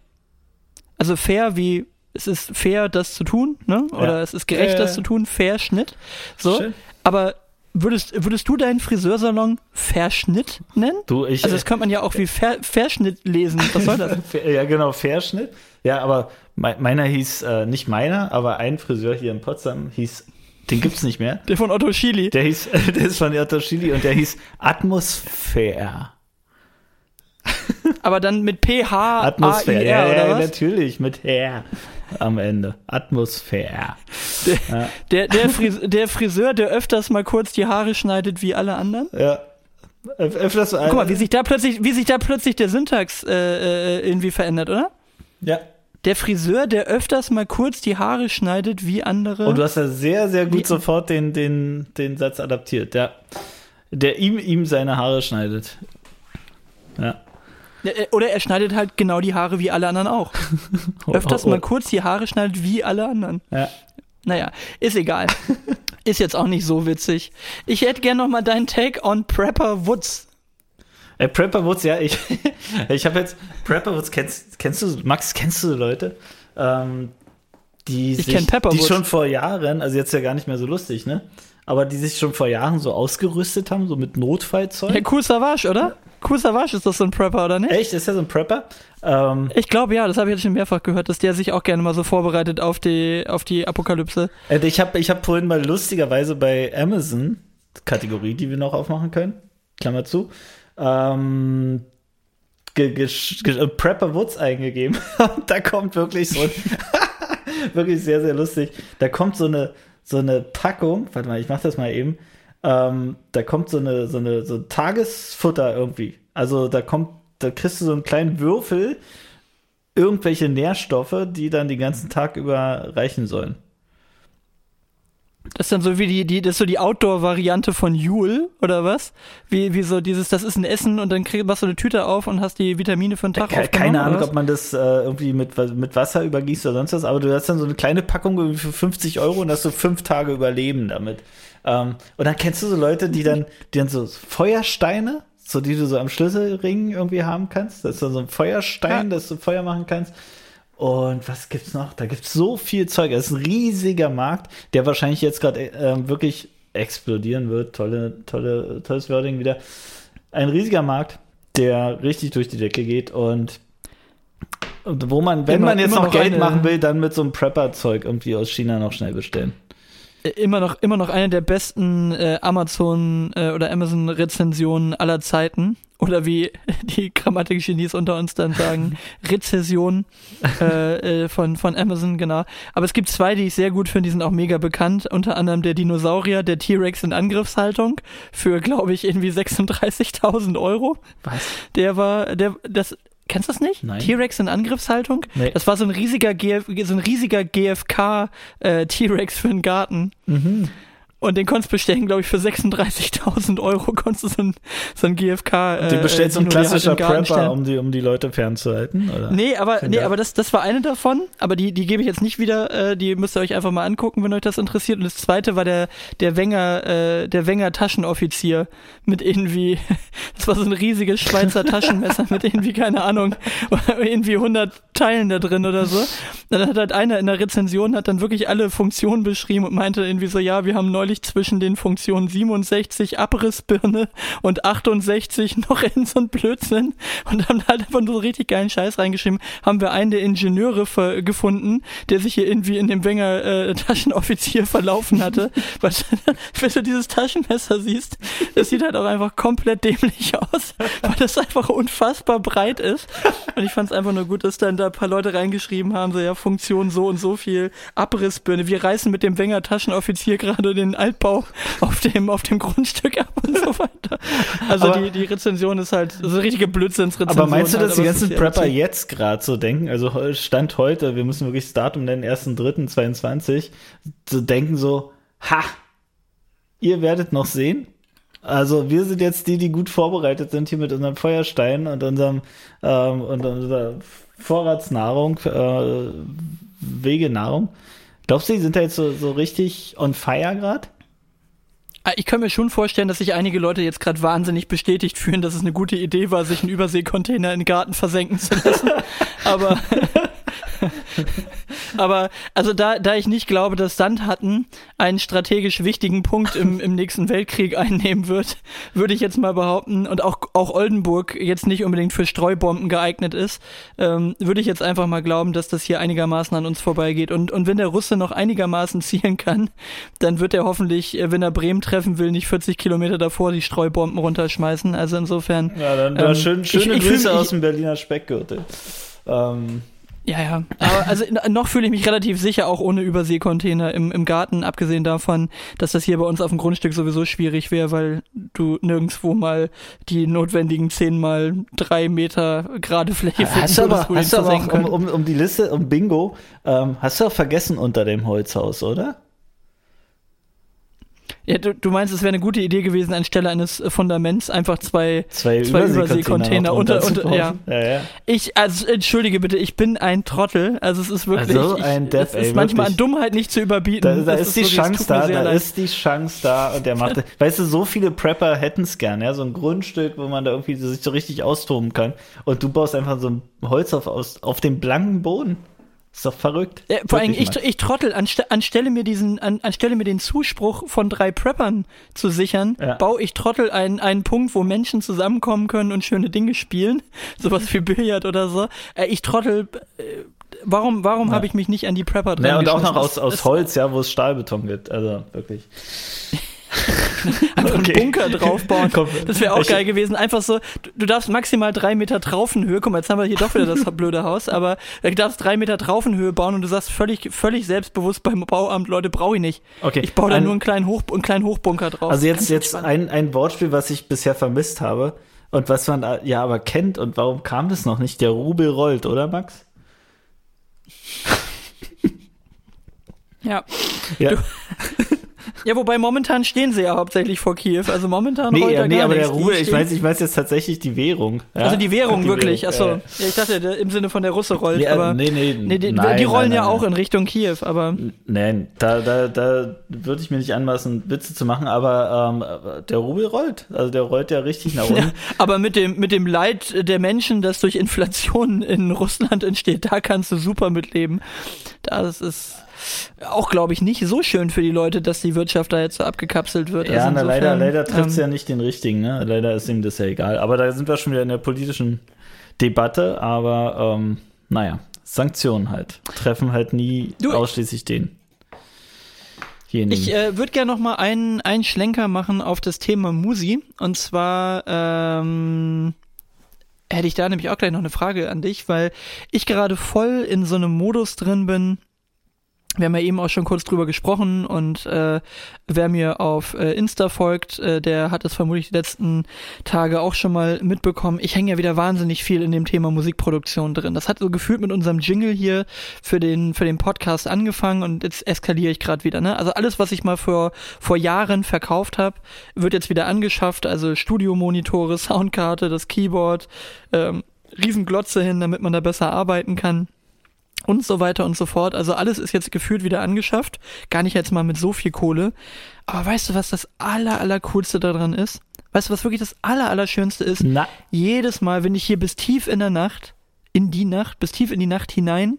Also fair wie es ist fair, das zu tun, ne? Oder Ja. es ist gerecht, ja, das zu tun, fair Schnitt. So. Schön. Aber Würdest, würdest du deinen Friseursalon Verschnitt nennen? Du, ich, also das könnte man ja auch wie Ver, Verschnitt lesen. Was soll das? ja, genau, Verschnitt. Ja, aber me meiner hieß, äh, nicht meiner, aber ein Friseur hier in Potsdam hieß, den gibt's nicht mehr. Der von Otto Schili. Der hieß, der ist von Otto Schili und der hieß Atmosphäre. Aber dann mit PH Atmosphäre, ja, oder was? natürlich, mit Herr am Ende. Atmosphäre. Der, Ja. der, der, Fris der Friseur, der öfters mal kurz die Haare schneidet wie alle anderen. Ja. Öf öfters Guck mal, wie sich da plötzlich, wie sich da plötzlich der Syntax äh, äh, irgendwie verändert, oder? Ja. Der Friseur, der öfters mal kurz die Haare schneidet wie andere. Und du hast ja sehr, sehr gut sofort den, den, den Satz adaptiert, ja. Der ihm, ihm seine Haare schneidet. Ja. Äh, Oder er schneidet halt genau die Haare wie alle anderen auch. Öfters Oh, oh, mal kurz die Haare schneidet wie alle anderen. Ja. Naja, ist egal. ist jetzt auch nicht so witzig. Ich hätte gern noch mal deinen Take on Prepper Woods. Äh, Prepper Woods, ja, ich, ich habe jetzt, Prepper Woods, kennst, kennst du, Max, kennst du Leute, ähm, die Ich sich, die schon vor Jahren, also jetzt ja gar nicht mehr so lustig, ne, aber die sich schon vor Jahren so ausgerüstet haben, so mit Notfallzeug. Ja, cool Savage, oder? Cool Savage ist das so ein Prepper, oder nicht? Echt, ist ja so ein Prepper? Ähm, Ich glaube ja, das habe ich jetzt schon mehrfach gehört, dass der sich auch gerne mal so vorbereitet auf die, auf die Apokalypse. äh, ich habe ich hab vorhin mal lustigerweise bei Amazon, Kategorie, die wir noch aufmachen können, Klammer zu, ähm, äh, Prepper Woods eingegeben. Da kommt wirklich so ein, wirklich sehr, sehr lustig. Da kommt so eine, so eine Packung, warte mal, ich mach das mal eben. Ähm, da kommt so eine, so eine, so ein Tagesfutter irgendwie. Also da kommt, da kriegst du so einen kleinen Würfel, irgendwelche Nährstoffe, die dann den ganzen Tag über reichen sollen. Das ist dann so wie die, die, das ist so die Outdoor-Variante von Jule, oder was? Wie, wie so dieses, das ist ein Essen und dann krieg, machst du eine Tüte auf und hast die Vitamine für den Tag aufgenommen, keine Ahnung, ob man das äh, irgendwie mit, mit Wasser übergießt oder sonst was, aber du hast dann so eine kleine Packung für 50 Euro und hast so fünf Tage überleben damit. Ähm, und dann kennst du so Leute, die dann, die dann so Feuersteine, so die du so am Schlüsselring irgendwie haben kannst. Das ist dann so ein Feuerstein, Ja. dass du Feuer machen kannst. Und was gibt's noch? Da gibt's so viel Zeug. Das ist ein riesiger Markt, der wahrscheinlich jetzt gerade ähm, wirklich explodieren wird. Tolle, tolle, tolles Wording wieder. Ein riesiger Markt, der richtig durch die Decke geht und, wo man, wenn Immer- man jetzt noch noch Geld machen will, dann mit so einem Prepper-Zeug irgendwie aus China noch schnell bestellen. Immer noch, immer noch eine der besten äh, Amazon äh, oder Amazon Rezensionen aller Zeiten. Oder wie die Grammatik-Genies unter uns dann sagen, Rezession äh, äh, von, von Amazon, genau. Aber es gibt zwei, die ich sehr gut finde, die sind auch mega bekannt. Unter anderem der Dinosaurier, der T-Rex in Angriffshaltung für, glaube ich, irgendwie 36.000 Euro. Was? Der war, der, das, kennst du das nicht? Nein. T-Rex in Angriffshaltung? Nee. Das war so ein riesiger, GF, so ein riesiger GFK äh, T-Rex für den Garten. Mhm. Und den konntest du bestellen, glaube ich, für 36.000 Euro konntest du so ein, so ein GFK. Äh, Den bestellt so ein klassischer Prepper, stellen. um die, um die Leute fernzuhalten, oder? Nee, aber, nee, aber das, das war eine davon, aber die, die gebe ich jetzt nicht wieder, äh, die müsst ihr euch einfach mal angucken, wenn euch das interessiert. Und das zweite war der, der Wenger, äh, der Wenger Taschenoffizier mit irgendwie, das war so ein riesiges Schweizer Taschenmesser mit irgendwie, keine Ahnung, irgendwie 100 Teilen da drin oder so. Dann hat halt einer in der Rezension hat dann wirklich alle Funktionen beschrieben und meinte irgendwie so, ja, wir haben neulich zwischen den Funktionen 67 Abrissbirne und 68 noch in so ein Blödsinn und haben halt einfach nur so richtig geilen Scheiß reingeschrieben. Haben wir einen der Ingenieure gefunden, der sich hier irgendwie in dem Wenger äh, Taschenoffizier verlaufen hatte. Weil, wenn du dieses Taschenmesser siehst, das sieht halt auch einfach komplett dämlich aus, weil das einfach unfassbar breit ist. Und ich fand es einfach nur gut, dass dann da ein paar Leute reingeschrieben haben, so ja, Funktion so und so viel, Abrissbirne. Wir reißen mit dem Wenger Taschenoffizier gerade den Altbau auf dem, auf dem Grundstück ab und so weiter. Also Aber- die, die Rezension ist halt so eine richtige Blödsinnsrezension. Aber meinst du, halt, dass die aber es ganzen Prepper witzig. jetzt gerade so denken, also Stand heute, wir müssen wirklich das Datum nennen, 1.3.22, so denken so, ha, ihr werdet noch sehen. Also wir sind jetzt die, die gut vorbereitet sind hier mit unserem Feuerstein und unserem ähm, und unserer Vorratsnahrung, äh, Wegenahrung. Glaubst du, die sind da jetzt so, so richtig on fire gerade? Ah, Ich kann mir schon vorstellen, dass sich einige Leute jetzt gerade wahnsinnig bestätigt fühlen, dass es eine gute Idee war, sich einen Überseekontainer in den Garten versenken zu lassen. Aber Aber also da, da ich nicht glaube, dass Sandhatten einen strategisch wichtigen Punkt im, im nächsten Weltkrieg einnehmen wird, würde ich jetzt mal behaupten, und auch, auch Oldenburg jetzt nicht unbedingt für Streubomben geeignet ist, ähm, würde ich jetzt einfach mal glauben, dass das hier einigermaßen an uns vorbeigeht. Und, und wenn der Russe noch einigermaßen zielen kann, dann wird er hoffentlich, äh, wenn er Bremen treffen will, nicht 40 Kilometer davor die Streubomben runterschmeißen. Also insofern. Ja, dann ähm, schön, schöne ich, ich Grüße aus dem Berliner Speckgürtel. Ähm, ja, ja. Aber also noch fühle ich mich relativ sicher, auch ohne Überseekontainer im, im Garten, abgesehen davon, dass das hier bei uns auf dem Grundstück sowieso schwierig wäre, weil du nirgendwo mal die notwendigen 10 mal 3 Meter gerade Fläche findest. Hast du aber, hast du aber auch, um, um, um die Liste, um Bingo, ähm, hast du auch vergessen unter dem Holzhaus, oder? Ja, du, du meinst, es wäre eine gute Idee gewesen, anstelle eines Fundaments einfach zwei, zwei, zwei Überseekontainer unter, unter, ja. ja. Ja, Ich, also entschuldige bitte, ich bin ein Trottel. Also es ist wirklich, also ein Depp, es ist ey, manchmal an Dummheit nicht zu überbieten. Da, da ist, ist, die wirklich, Chance da, da leid. ist die Chance da und der macht, weißt du, so viele Prepper hätten es gern, ja, so ein Grundstück, wo man da irgendwie sich so richtig austoben kann und du baust einfach so ein Holz auf, aus, auf dem blanken Boden. Ist doch verrückt. Ja, vor allem, ich, ich trottel, anste, anstelle mir diesen, an, anstelle mir den Zuspruch von drei Preppern zu sichern, ja. baue ich Trottel einen, einen Punkt, wo Menschen zusammenkommen können und schöne Dinge spielen. Sowas wie Billard oder so. Äh, ich trottel, äh, warum, warum ja. habe ich mich nicht an die Prepper dran Ja, und auch noch aus, aus Holz, ja, wo es Stahlbeton gibt. Also, wirklich. Einfach okay. einen Bunker draufbauen. Das wäre auch ich geil gewesen. Einfach so, du, du, darfst maximal drei Meter Traufenhöhe, guck mal, jetzt haben wir hier doch wieder das blöde Haus, aber du darfst drei Meter Traufenhöhe bauen und du sagst völlig, völlig selbstbewusst beim Bauamt, Leute, brauche ich nicht. Okay. Ich baue da ein, nur einen kleinen, Hoch, einen kleinen Hochbunker drauf. Also jetzt, jetzt ein, ein Wortspiel, was ich bisher vermisst habe und was man ja aber kennt und warum kam das noch nicht? Der Rubel rollt, oder Max? Ja. ja. Du, Ja, wobei momentan stehen sie ja hauptsächlich vor Kiew. Also momentan nee, ja, nee, aber der Ruhe, ich weiß, ich weiß jetzt tatsächlich die Währung. Ja? Also die Währung die wirklich. Währung, Achso, äh. ja, ich dachte der, im Sinne von der Russe rollt, nee, aber nee, nee, nee die, nein, die rollen nein, ja nein, auch in Richtung Kiew, aber nein, da da da würde ich mir nicht anmaßen Witze zu machen, aber ähm, der Rubel rollt, also der rollt ja richtig nach unten. Ja, aber mit dem mit dem Leid der Menschen, das durch Inflation in Russland entsteht, da kannst du super mitleben. Das ist auch, glaube ich, nicht so schön für die Leute, dass die Wirtschaft da jetzt so abgekapselt wird. Ja, also na, leider, leider trifft es ähm, ja nicht den richtigen, ne? Leider ist ihm das ja egal. Aber da sind wir schon wieder in der politischen Debatte, aber ähm, naja, Sanktionen halt. Treffen halt nie du, ausschließlich den. Ich äh, würde gerne noch mal einen, einen Schlenker machen auf das Thema Musi. Und zwar ähm, hätte ich da nämlich auch gleich noch eine Frage an dich, weil ich gerade voll in so einem Modus drin bin, wir haben ja eben auch schon kurz drüber gesprochen und äh, wer mir auf äh, Insta folgt, äh, der hat es vermutlich die letzten Tage auch schon mal mitbekommen. Ich hänge ja wieder wahnsinnig viel in dem Thema Musikproduktion drin. Das hat so gefühlt mit unserem Jingle hier für den für den Podcast angefangen und jetzt eskaliere ich gerade wieder. Ne? Also alles, was ich mal vor vor Jahren verkauft habe, wird jetzt wieder angeschafft. Also Studiomonitore, Soundkarte, das Keyboard, ähm, Riesenglotze hin, damit man da besser arbeiten kann und so weiter und so fort. Also alles ist jetzt gefühlt wieder angeschafft. Gar nicht jetzt mal mit so viel Kohle. Aber weißt du, was das aller, aller coolste daran ist? Weißt du, was wirklich das aller, aller schönste ist? Na. Jedes Mal, wenn ich hier bis tief in der Nacht, in die Nacht, bis tief in die Nacht hinein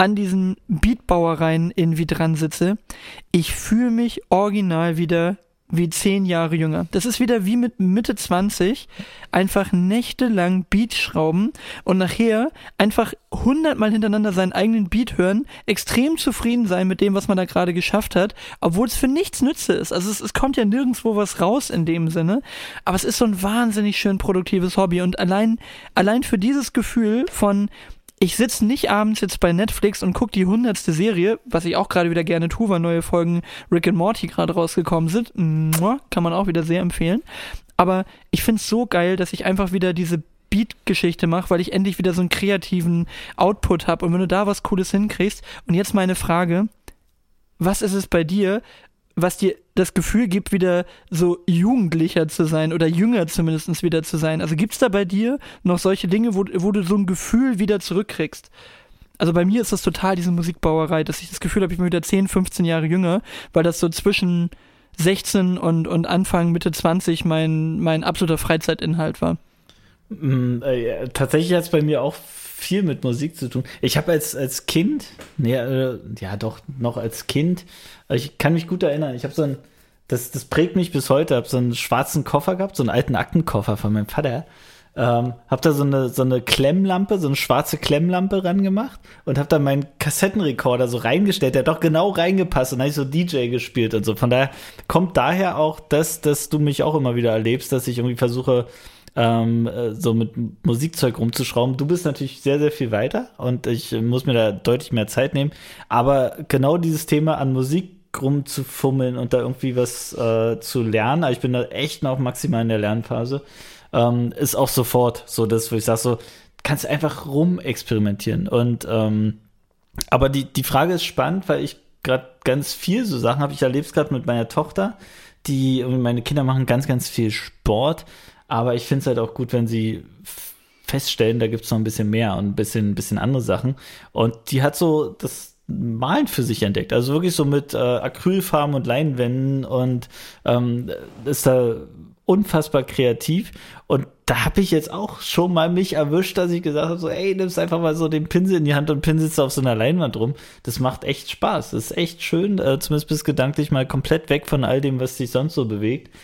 an diesen Beatbauereien irgendwie dran sitze, ich fühle mich original wieder wie zehn Jahre jünger. Das ist wieder wie mit Mitte 20, einfach nächtelang Beat schrauben und nachher einfach hundertmal hintereinander seinen eigenen Beat hören, extrem zufrieden sein mit dem, was man da gerade geschafft hat, obwohl es für nichts nütze ist. Also es, es kommt ja nirgendwo was raus in dem Sinne, aber es ist so ein wahnsinnig schön produktives Hobby und allein, allein für dieses Gefühl von, ich sitze nicht abends jetzt bei Netflix und gucke die hundertste Serie, was ich auch gerade wieder gerne tue, weil neue Folgen Rick and Morty gerade rausgekommen sind. Kann man auch wieder sehr empfehlen. Aber ich finde es so geil, dass ich einfach wieder diese Beat-Geschichte mache, weil ich endlich wieder so einen kreativen Output habe. Und wenn du da was Cooles hinkriegst, und jetzt meine Frage, was ist es bei dir, was dir das Gefühl gibt, wieder so jugendlicher zu sein oder jünger zumindest wieder zu sein. Also gibt es da bei dir noch solche Dinge, wo, wo du so ein Gefühl wieder zurückkriegst? Also bei mir ist das total diese Musikbauerei, dass ich das Gefühl habe, ich bin wieder 10, 15 Jahre jünger, weil das so zwischen 16 und, und Anfang, Mitte 20 mein, mein absoluter Freizeitinhalt war. Mm, äh, tatsächlich hat es bei mir auch viel mit Musik zu tun. Ich habe als, als Kind, nee, äh, ja doch, noch als Kind, ich kann mich gut erinnern, ich habe so ein, das, das prägt mich bis heute, habe so einen schwarzen Koffer gehabt, so einen alten Aktenkoffer von meinem Vater. Ähm, hab da so eine, so eine Klemmlampe, so eine schwarze Klemmlampe ran gemacht und hab da meinen Kassettenrekorder so reingestellt, der hat doch genau reingepasst und dann hab ich so DJ gespielt und so. Von daher kommt daher auch das, dass du mich auch immer wieder erlebst, dass ich irgendwie versuche, ähm, äh, so mit Musikzeug rumzuschrauben. Du bist natürlich sehr, sehr viel weiter und ich muss mir da deutlich mehr Zeit nehmen. Aber genau dieses Thema an Musik rumzufummeln und da irgendwie was äh, zu lernen, aber ich bin da echt noch maximal in der Lernphase, ähm, ist auch sofort so das, wo ich sage so, kannst einfach rumexperimentieren und ähm, aber die, die Frage ist spannend, weil ich gerade ganz viel so Sachen habe. Ich erlebe es gerade mit meiner Tochter, die meine Kinder machen ganz, ganz viel Sport aber ich finde es halt auch gut, wenn sie feststellen, da gibt es noch ein bisschen mehr und ein bisschen, ein bisschen andere Sachen. Und die hat so das Malen für sich entdeckt. Also wirklich so mit äh, Acrylfarben und Leinwänden und ähm, ist da unfassbar kreativ. Und da habe ich jetzt auch schon mal mich erwischt, dass ich gesagt habe, so, ey, nimmst einfach mal so den Pinsel in die Hand und pinselst auf so einer Leinwand rum. Das macht echt Spaß. Das ist echt schön, äh, zumindest bis gedanklich mal komplett weg von all dem, was sich sonst so bewegt.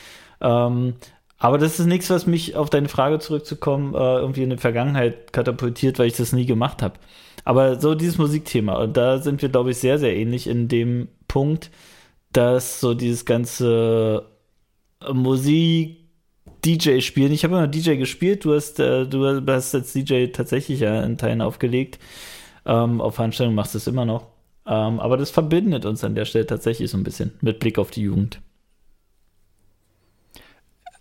Ähm, aber das ist nichts, was mich auf deine Frage zurückzukommen, äh, irgendwie in die Vergangenheit katapultiert, weil ich das nie gemacht habe. Aber so dieses Musikthema, und da sind wir, glaube ich, sehr, sehr ähnlich in dem Punkt, dass so dieses ganze Musik, DJ spielen. Ich habe immer DJ gespielt, du hast, äh, du hast als DJ tatsächlich ja in Teilen aufgelegt. Ähm, auf Veranstaltungen machst du es immer noch. Ähm, aber das verbindet uns an der Stelle tatsächlich so ein bisschen mit Blick auf die Jugend.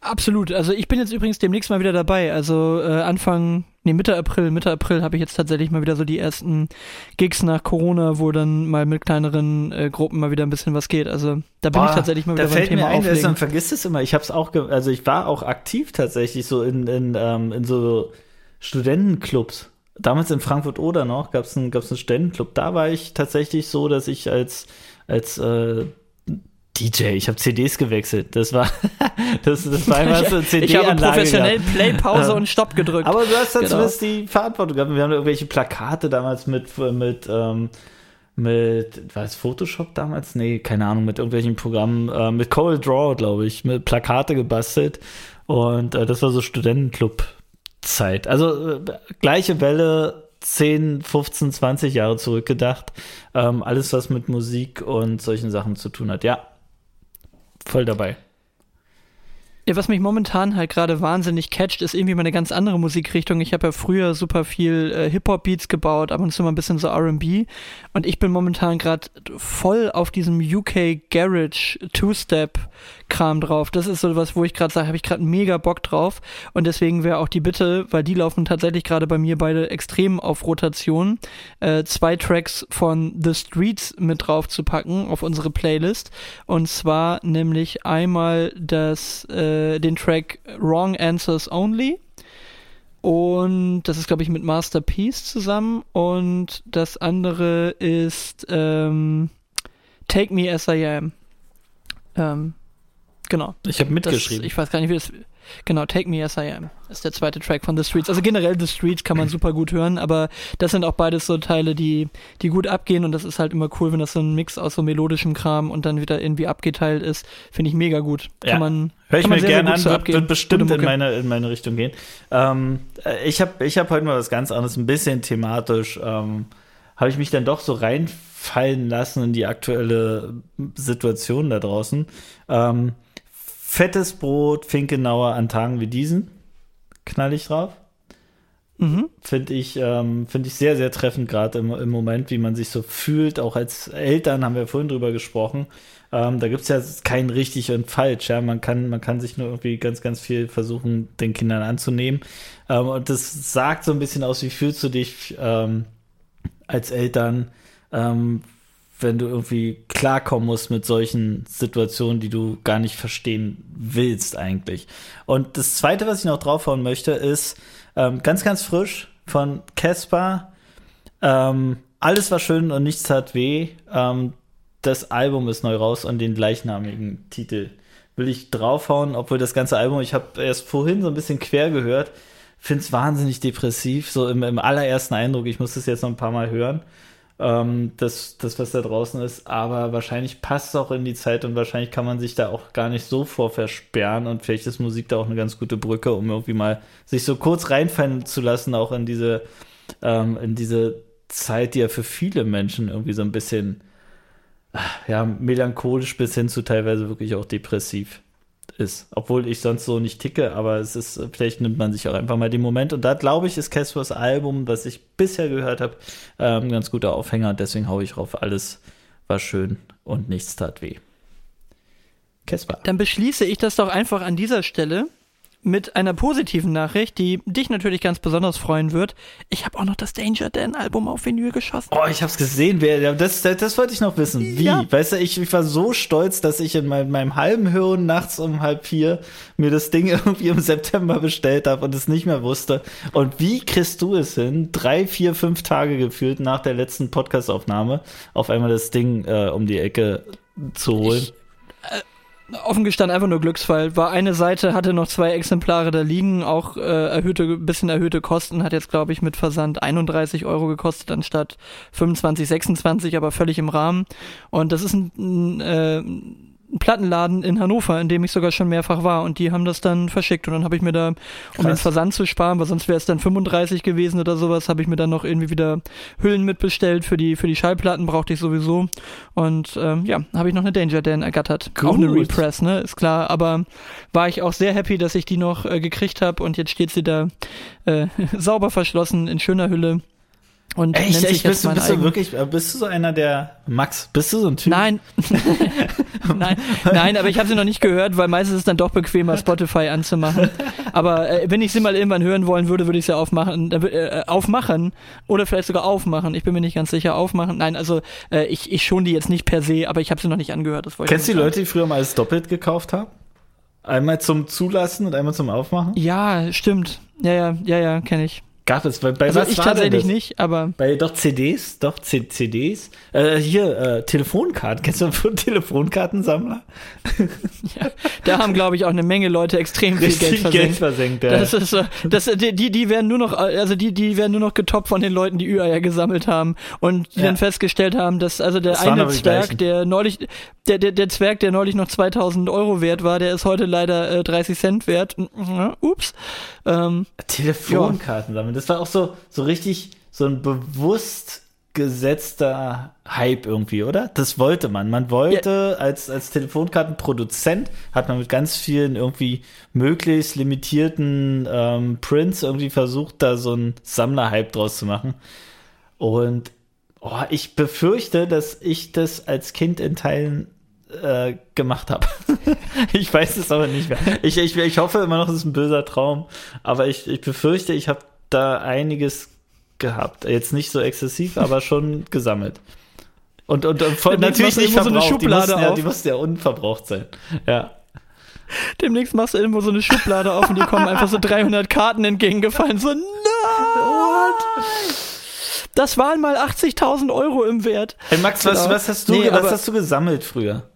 Absolut. Also ich bin jetzt übrigens demnächst mal wieder dabei. Also äh, Anfang, nee, Mitte April, Mitte April habe ich jetzt tatsächlich mal wieder so die ersten Gigs nach Corona, wo dann mal mit kleineren äh, Gruppen mal wieder ein bisschen was geht. Also da bin Boah, ich tatsächlich mal wieder da beim fällt Thema mir ein, auflegen. Man vergisst es immer. Ich habe es auch, also ich war auch aktiv tatsächlich so in, in, ähm, in so Studentenclubs. Damals in Frankfurt oder noch gab es einen, gab's einen Studentenclub. Da war ich tatsächlich so, dass ich als als äh, DJ, ich habe CDs gewechselt. Das war, das, das war einfach so eine CD-Anlage. Ich habe professionell Play, Pause und Stopp gedrückt. Aber du hast dann genau. zumindest die Verantwortung gehabt. Wir haben irgendwelche Plakate damals mit, mit, ähm, mit, war es Photoshop damals? Nee, keine Ahnung, mit irgendwelchen Programmen, äh, mit Coral Draw, glaube ich, mit Plakate gebastelt. Und äh, das war so Studentenclub-Zeit. Also äh, gleiche Welle, 10, 15, 20 Jahre zurückgedacht. Ähm, alles, was mit Musik und solchen Sachen zu tun hat. Ja, voll dabei. Ja, was mich momentan halt gerade wahnsinnig catcht, ist irgendwie mal eine ganz andere Musikrichtung. Ich habe ja früher super viel äh, Hip-Hop-Beats gebaut, ab und zu mal ein bisschen so RB. Und ich bin momentan gerade voll auf diesem UK Garage Two-Step Kram drauf. Das ist so was, wo ich gerade sage, habe ich gerade mega Bock drauf. Und deswegen wäre auch die Bitte, weil die laufen tatsächlich gerade bei mir beide extrem auf Rotation, äh, zwei Tracks von The Streets mit drauf zu packen auf unsere Playlist. Und zwar nämlich einmal das, äh, den Track Wrong Answers Only. Und das ist, glaube ich, mit Masterpiece zusammen. Und das andere ist ähm, Take Me As I Am. Ähm, Genau. Ich habe mitgeschrieben. Das, ich weiß gar nicht, wie das. Genau, Take Me As I Am ist der zweite Track von The Streets. Also generell The Streets kann man super gut hören, aber das sind auch beides so Teile, die, die gut abgehen und das ist halt immer cool, wenn das so ein Mix aus so melodischem Kram und dann wieder irgendwie abgeteilt ist. Finde ich mega gut. Kann ja. man. Hör ich mir gerne an, wird, wird, bestimmt in meine, in meine Richtung gehen. Ähm, äh, ich habe ich hab heute mal was ganz anderes, ein bisschen thematisch. Ähm, habe ich mich dann doch so reinfallen lassen in die aktuelle Situation da draußen. Ähm, fettes Brot, Finkenauer an Tagen wie diesen. Knall ich drauf. Mhm. Finde ich, ähm, find ich sehr, sehr treffend, gerade im, im Moment, wie man sich so fühlt. Auch als Eltern haben wir vorhin drüber gesprochen. Ähm, da gibt es ja kein richtig und falsch. Ja? Man, kann, man kann sich nur irgendwie ganz, ganz viel versuchen, den Kindern anzunehmen. Ähm, und das sagt so ein bisschen aus, wie fühlst du dich ähm, als Eltern? Wenn du irgendwie klarkommen musst mit solchen Situationen, die du gar nicht verstehen willst eigentlich. Und das Zweite, was ich noch draufhauen möchte, ist ähm, ganz, ganz frisch von Casper. Ähm, alles war schön und nichts tat weh. Ähm, das Album ist neu raus und den gleichnamigen Titel will ich draufhauen, obwohl das ganze Album, ich habe erst vorhin so ein bisschen quer gehört, finde es wahnsinnig depressiv, so im, im allerersten Eindruck. Ich muss das jetzt noch ein paar Mal hören, ähm, das, das, was da draußen ist. Aber wahrscheinlich passt es auch in die Zeit und wahrscheinlich kann man sich da auch gar nicht so vor versperren. Und vielleicht ist Musik da auch eine ganz gute Brücke, um irgendwie mal sich so kurz reinfallen zu lassen, auch in diese, ähm, in diese Zeit, die ja für viele Menschen irgendwie so ein bisschen ja, melancholisch bis hin zu teilweise wirklich auch depressiv ist. Obwohl ich sonst so nicht ticke, aber es ist, vielleicht nimmt man sich auch einfach mal den Moment. Und da glaube ich, ist Caspers Album, was ich bisher gehört habe, ein ähm, ganz guter Aufhänger. Deswegen haue ich drauf, alles war schön und nichts tat weh. Casper. Dann beschließe ich das doch einfach an dieser Stelle mit einer positiven Nachricht, die dich natürlich ganz besonders freuen wird. Ich habe auch noch das Danger Dan Album auf Vinyl geschossen. Oh, ich hab's gesehen. Wer, das, das, das wollte ich noch wissen. Wie? Ja. Weißt du, ich, ich war so stolz, dass ich in meinem, meinem halben Hirn nachts um halb vier mir das Ding irgendwie im September bestellt habe und es nicht mehr wusste. Und wie kriegst du es hin, drei, vier, fünf Tage gefühlt nach der letzten Podcastaufnahme auf einmal das Ding äh, um die Ecke zu holen? Ich, offen gestanden einfach nur Glücksfall. War eine Seite, hatte noch zwei Exemplare da liegen, auch äh, erhöhte, bisschen erhöhte Kosten, hat jetzt, glaube ich, mit Versand 31 Euro gekostet, anstatt 25, 26, aber völlig im Rahmen. Und das ist ein, ein äh, Plattenladen in Hannover, in dem ich sogar schon mehrfach war und die haben das dann verschickt. Und dann habe ich mir da, um Krass. den Versand zu sparen, weil sonst wäre es dann 35 gewesen oder sowas, habe ich mir dann noch irgendwie wieder Hüllen mitbestellt für die für die Schallplatten brauchte ich sowieso. Und ähm, ja, habe ich noch eine Danger Dan ergattert, Gut. auch eine Repress, ne, ist klar, aber war ich auch sehr happy, dass ich die noch äh, gekriegt habe. Und jetzt steht sie da äh, sauber verschlossen in schöner Hülle und Echt? nennt sich bist, jetzt bist du wirklich, äh, bist du so einer der Max? Bist du so ein Typ? Nein, nein, nein, aber ich habe sie noch nicht gehört, weil meistens ist es dann doch bequemer, Spotify anzumachen. Aber äh, wenn ich sie mal irgendwann hören wollen würde, würde ich sie aufmachen, äh, aufmachen oder vielleicht sogar aufmachen. Ich bin mir nicht ganz sicher, aufmachen. Nein, also äh, ich, ich schon die jetzt nicht per se, aber ich habe sie noch nicht angehört. Das Kennst du die Leute, die früher mal alles doppelt gekauft haben? Einmal zum Zulassen und einmal zum Aufmachen? Ja, stimmt. Ja, ja, ja, ja, kenne ich. Gab es bei, bei also was ich tatsächlich nicht, aber bei doch CDs, doch C CDs. Äh, hier äh, Telefonkarten. Kennst du einen Telefonkartensammler? ja, da haben glaube ich auch eine Menge Leute extrem viel Geld versenkt. Geld versenkt ja. Das ist das die die werden nur noch also die die werden nur noch getoppt von den Leuten, die Ü-Eier gesammelt haben und die ja. dann festgestellt haben, dass also der das eine Zwerg, der neulich der, der der Zwerg, der neulich noch 2000 Euro wert war, der ist heute leider äh, 30 Cent wert. Ups. Ähm, Telefonkarten sammeln. Das war auch so, so richtig so ein bewusst gesetzter Hype irgendwie, oder? Das wollte man. Man wollte ja. als, als Telefonkartenproduzent hat man mit ganz vielen irgendwie möglichst limitierten ähm, Prints irgendwie versucht, da so ein Sammler-Hype draus zu machen. Und oh, ich befürchte, dass ich das als Kind in Teilen äh, gemacht habe. ich weiß es aber nicht mehr. Ich, ich, ich hoffe immer noch, es ist ein böser Traum, aber ich, ich befürchte, ich habe da einiges gehabt. Jetzt nicht so exzessiv, aber schon gesammelt. Und, und, und von, natürlich nicht verbraucht. So eine Schublade die, mussten ja, die mussten ja unverbraucht sein. Ja. Demnächst machst du irgendwo so eine Schublade auf und die kommen einfach so 300 Karten entgegengefallen. So, nein! What? Das waren mal 80.000 Euro im Wert. Hey Max, was, genau. was, hast du, nee, was hast du gesammelt früher?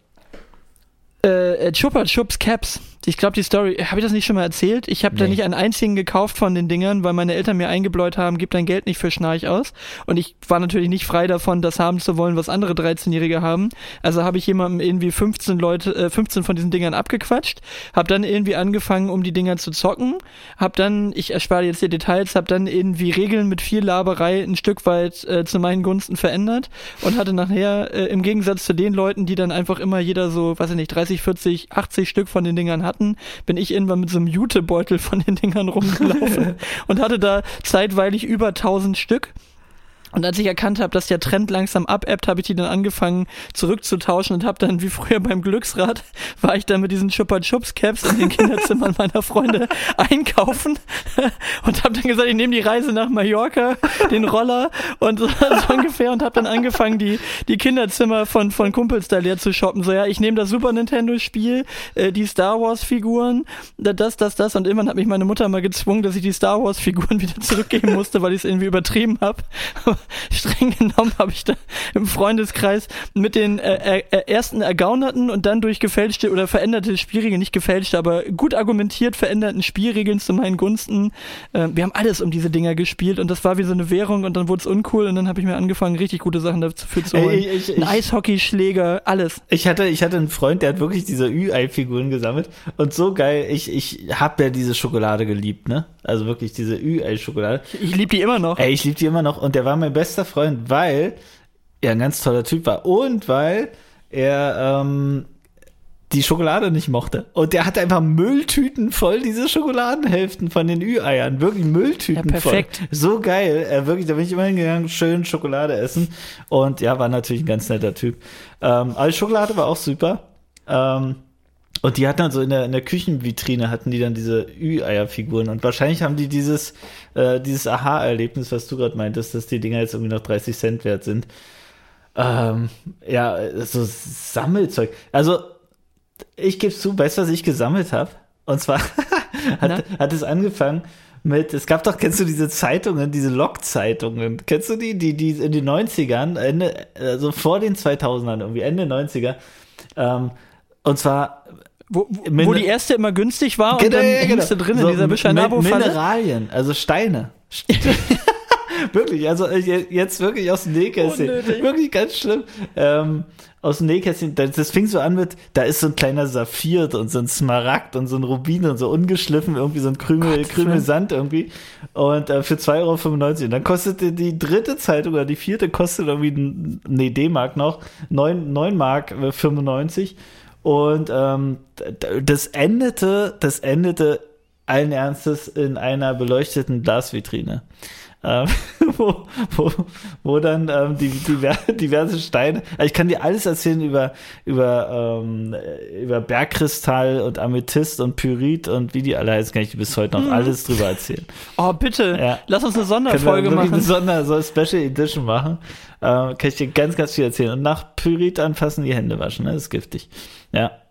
Äh, Chupa Chups Caps. Ich glaube, die Story, habe ich das nicht schon mal erzählt? Ich habe nee. da nicht einen einzigen gekauft von den Dingern, weil meine Eltern mir eingebläut haben, gib dein Geld nicht für Schnarch aus. Und ich war natürlich nicht frei davon, das haben zu wollen, was andere 13-Jährige haben. Also habe ich jemandem irgendwie 15 Leute, äh, 15 von diesen Dingern abgequatscht, habe dann irgendwie angefangen, um die Dinger zu zocken, habe dann, ich erspare jetzt die Details, habe dann irgendwie Regeln mit viel Laberei ein Stück weit äh, zu meinen Gunsten verändert und hatte nachher äh, im Gegensatz zu den Leuten, die dann einfach immer jeder so, weiß ich nicht, 30, 40, 80 Stück von den Dingern hatten, hatten, bin ich irgendwann mit so einem Jutebeutel von den Dingern rumgelaufen und hatte da zeitweilig über 1000 Stück und als ich erkannt habe, dass der Trend langsam abebbt, habe ich die dann angefangen zurückzutauschen und habe dann wie früher beim Glücksrad, war ich dann mit diesen Chupa Chups Caps in den Kinderzimmern meiner Freunde einkaufen und habe dann gesagt, ich nehme die Reise nach Mallorca, den Roller und so, so ungefähr und habe dann angefangen, die, die Kinderzimmer von, von Kumpels da leer zu shoppen. So, ja, ich nehme das Super Nintendo Spiel, äh, die Star Wars Figuren, das, das, das und irgendwann hat mich meine Mutter mal gezwungen, dass ich die Star Wars Figuren wieder zurückgeben musste, weil ich es irgendwie übertrieben habe streng genommen habe ich da im Freundeskreis mit den äh, äh, ersten ergaunerten und dann durch gefälschte oder veränderte Spielregeln, nicht gefälschte, aber gut argumentiert veränderten Spielregeln zu meinen Gunsten. Äh, wir haben alles um diese Dinger gespielt und das war wie so eine Währung und dann wurde es uncool und dann habe ich mir angefangen, richtig gute Sachen dafür zu holen. Ey, ich, ich, Ein Eishockeyschläger, alles. Ich hatte, ich hatte einen Freund, der hat wirklich diese Ü-Ei-Figuren gesammelt und so geil. Ich, ich hab ja diese Schokolade geliebt, ne? Also wirklich diese Ü-Ei-Schokolade. Ich liebe die immer noch. Ey, ich liebe die immer noch und der war mein bester Freund, weil er ein ganz toller Typ war und weil er ähm, die Schokolade nicht mochte. Und der hatte einfach Mülltüten voll, diese Schokoladenhälften von den Ü-Eiern. Wirklich Mülltüten Ja, perfekt. voll. So geil. Äh, wirklich, da bin ich immer hingegangen, schön Schokolade essen. Und ja, war natürlich ein ganz netter Typ. Ähm, aber die Schokolade war auch super. Ähm, und die hatten dann so in der, in der Küchenvitrine hatten die dann diese Ü-Eier-Figuren. Und wahrscheinlich haben die dieses, äh, dieses Aha-Erlebnis, was du gerade meintest, dass die Dinger jetzt irgendwie noch 30 Cent wert sind. Ähm, ja, so Sammelzeug. Also, ich gebe zu, weißt du, was ich gesammelt habe? Und zwar hat, hat es angefangen mit, es gab doch, kennst du diese Zeitungen, diese Log-Zeitungen? Kennst du die, die, die in den 90ern, Ende, also vor den 2000ern, irgendwie Ende 90er, ähm, und zwar Wo, wo, Min- wo die erste immer günstig war und Genau, dann ja, hängst du genau. drin So, in dieser Mi- Bischanabo-Falle. Mineralien, also Steine. wirklich, also äh, je- jetzt wirklich aus dem Nähkästchen. Unnötig. Wirklich ganz schlimm. Ähm, aus dem Nähkästchen, das, das fing so an mit, da ist so ein kleiner Saphir und so ein Smaragd und so ein Rubin und so ungeschliffen, irgendwie so ein Krümel, Gott, Krümel. Sand irgendwie. Und äh, für 2,95 Euro. Und dann kostete die dritte Zeitung oder die vierte kostet irgendwie, nee, D-Mark noch, 9, 9 Mark äh, 95. Und ähm, das endete, das endete allen Ernstes in einer beleuchteten Glasvitrine. Ähm, wo, wo, wo dann ähm, die, diver- diverse Steine. Also ich kann dir alles erzählen über, über, ähm, äh, über Bergkristall und Amethyst und Pyrit und wie die alle heißen, kann ich dir bis heute noch alles drüber erzählen. Oh, bitte, Ja. lass uns eine Sonderfolge wirklich eine machen. Sonder, so eine Special Edition machen. Ähm, kann ich dir ganz, ganz viel erzählen. Und nach Pyrit anfassen, die Hände waschen, ne? Das ist giftig. Ja.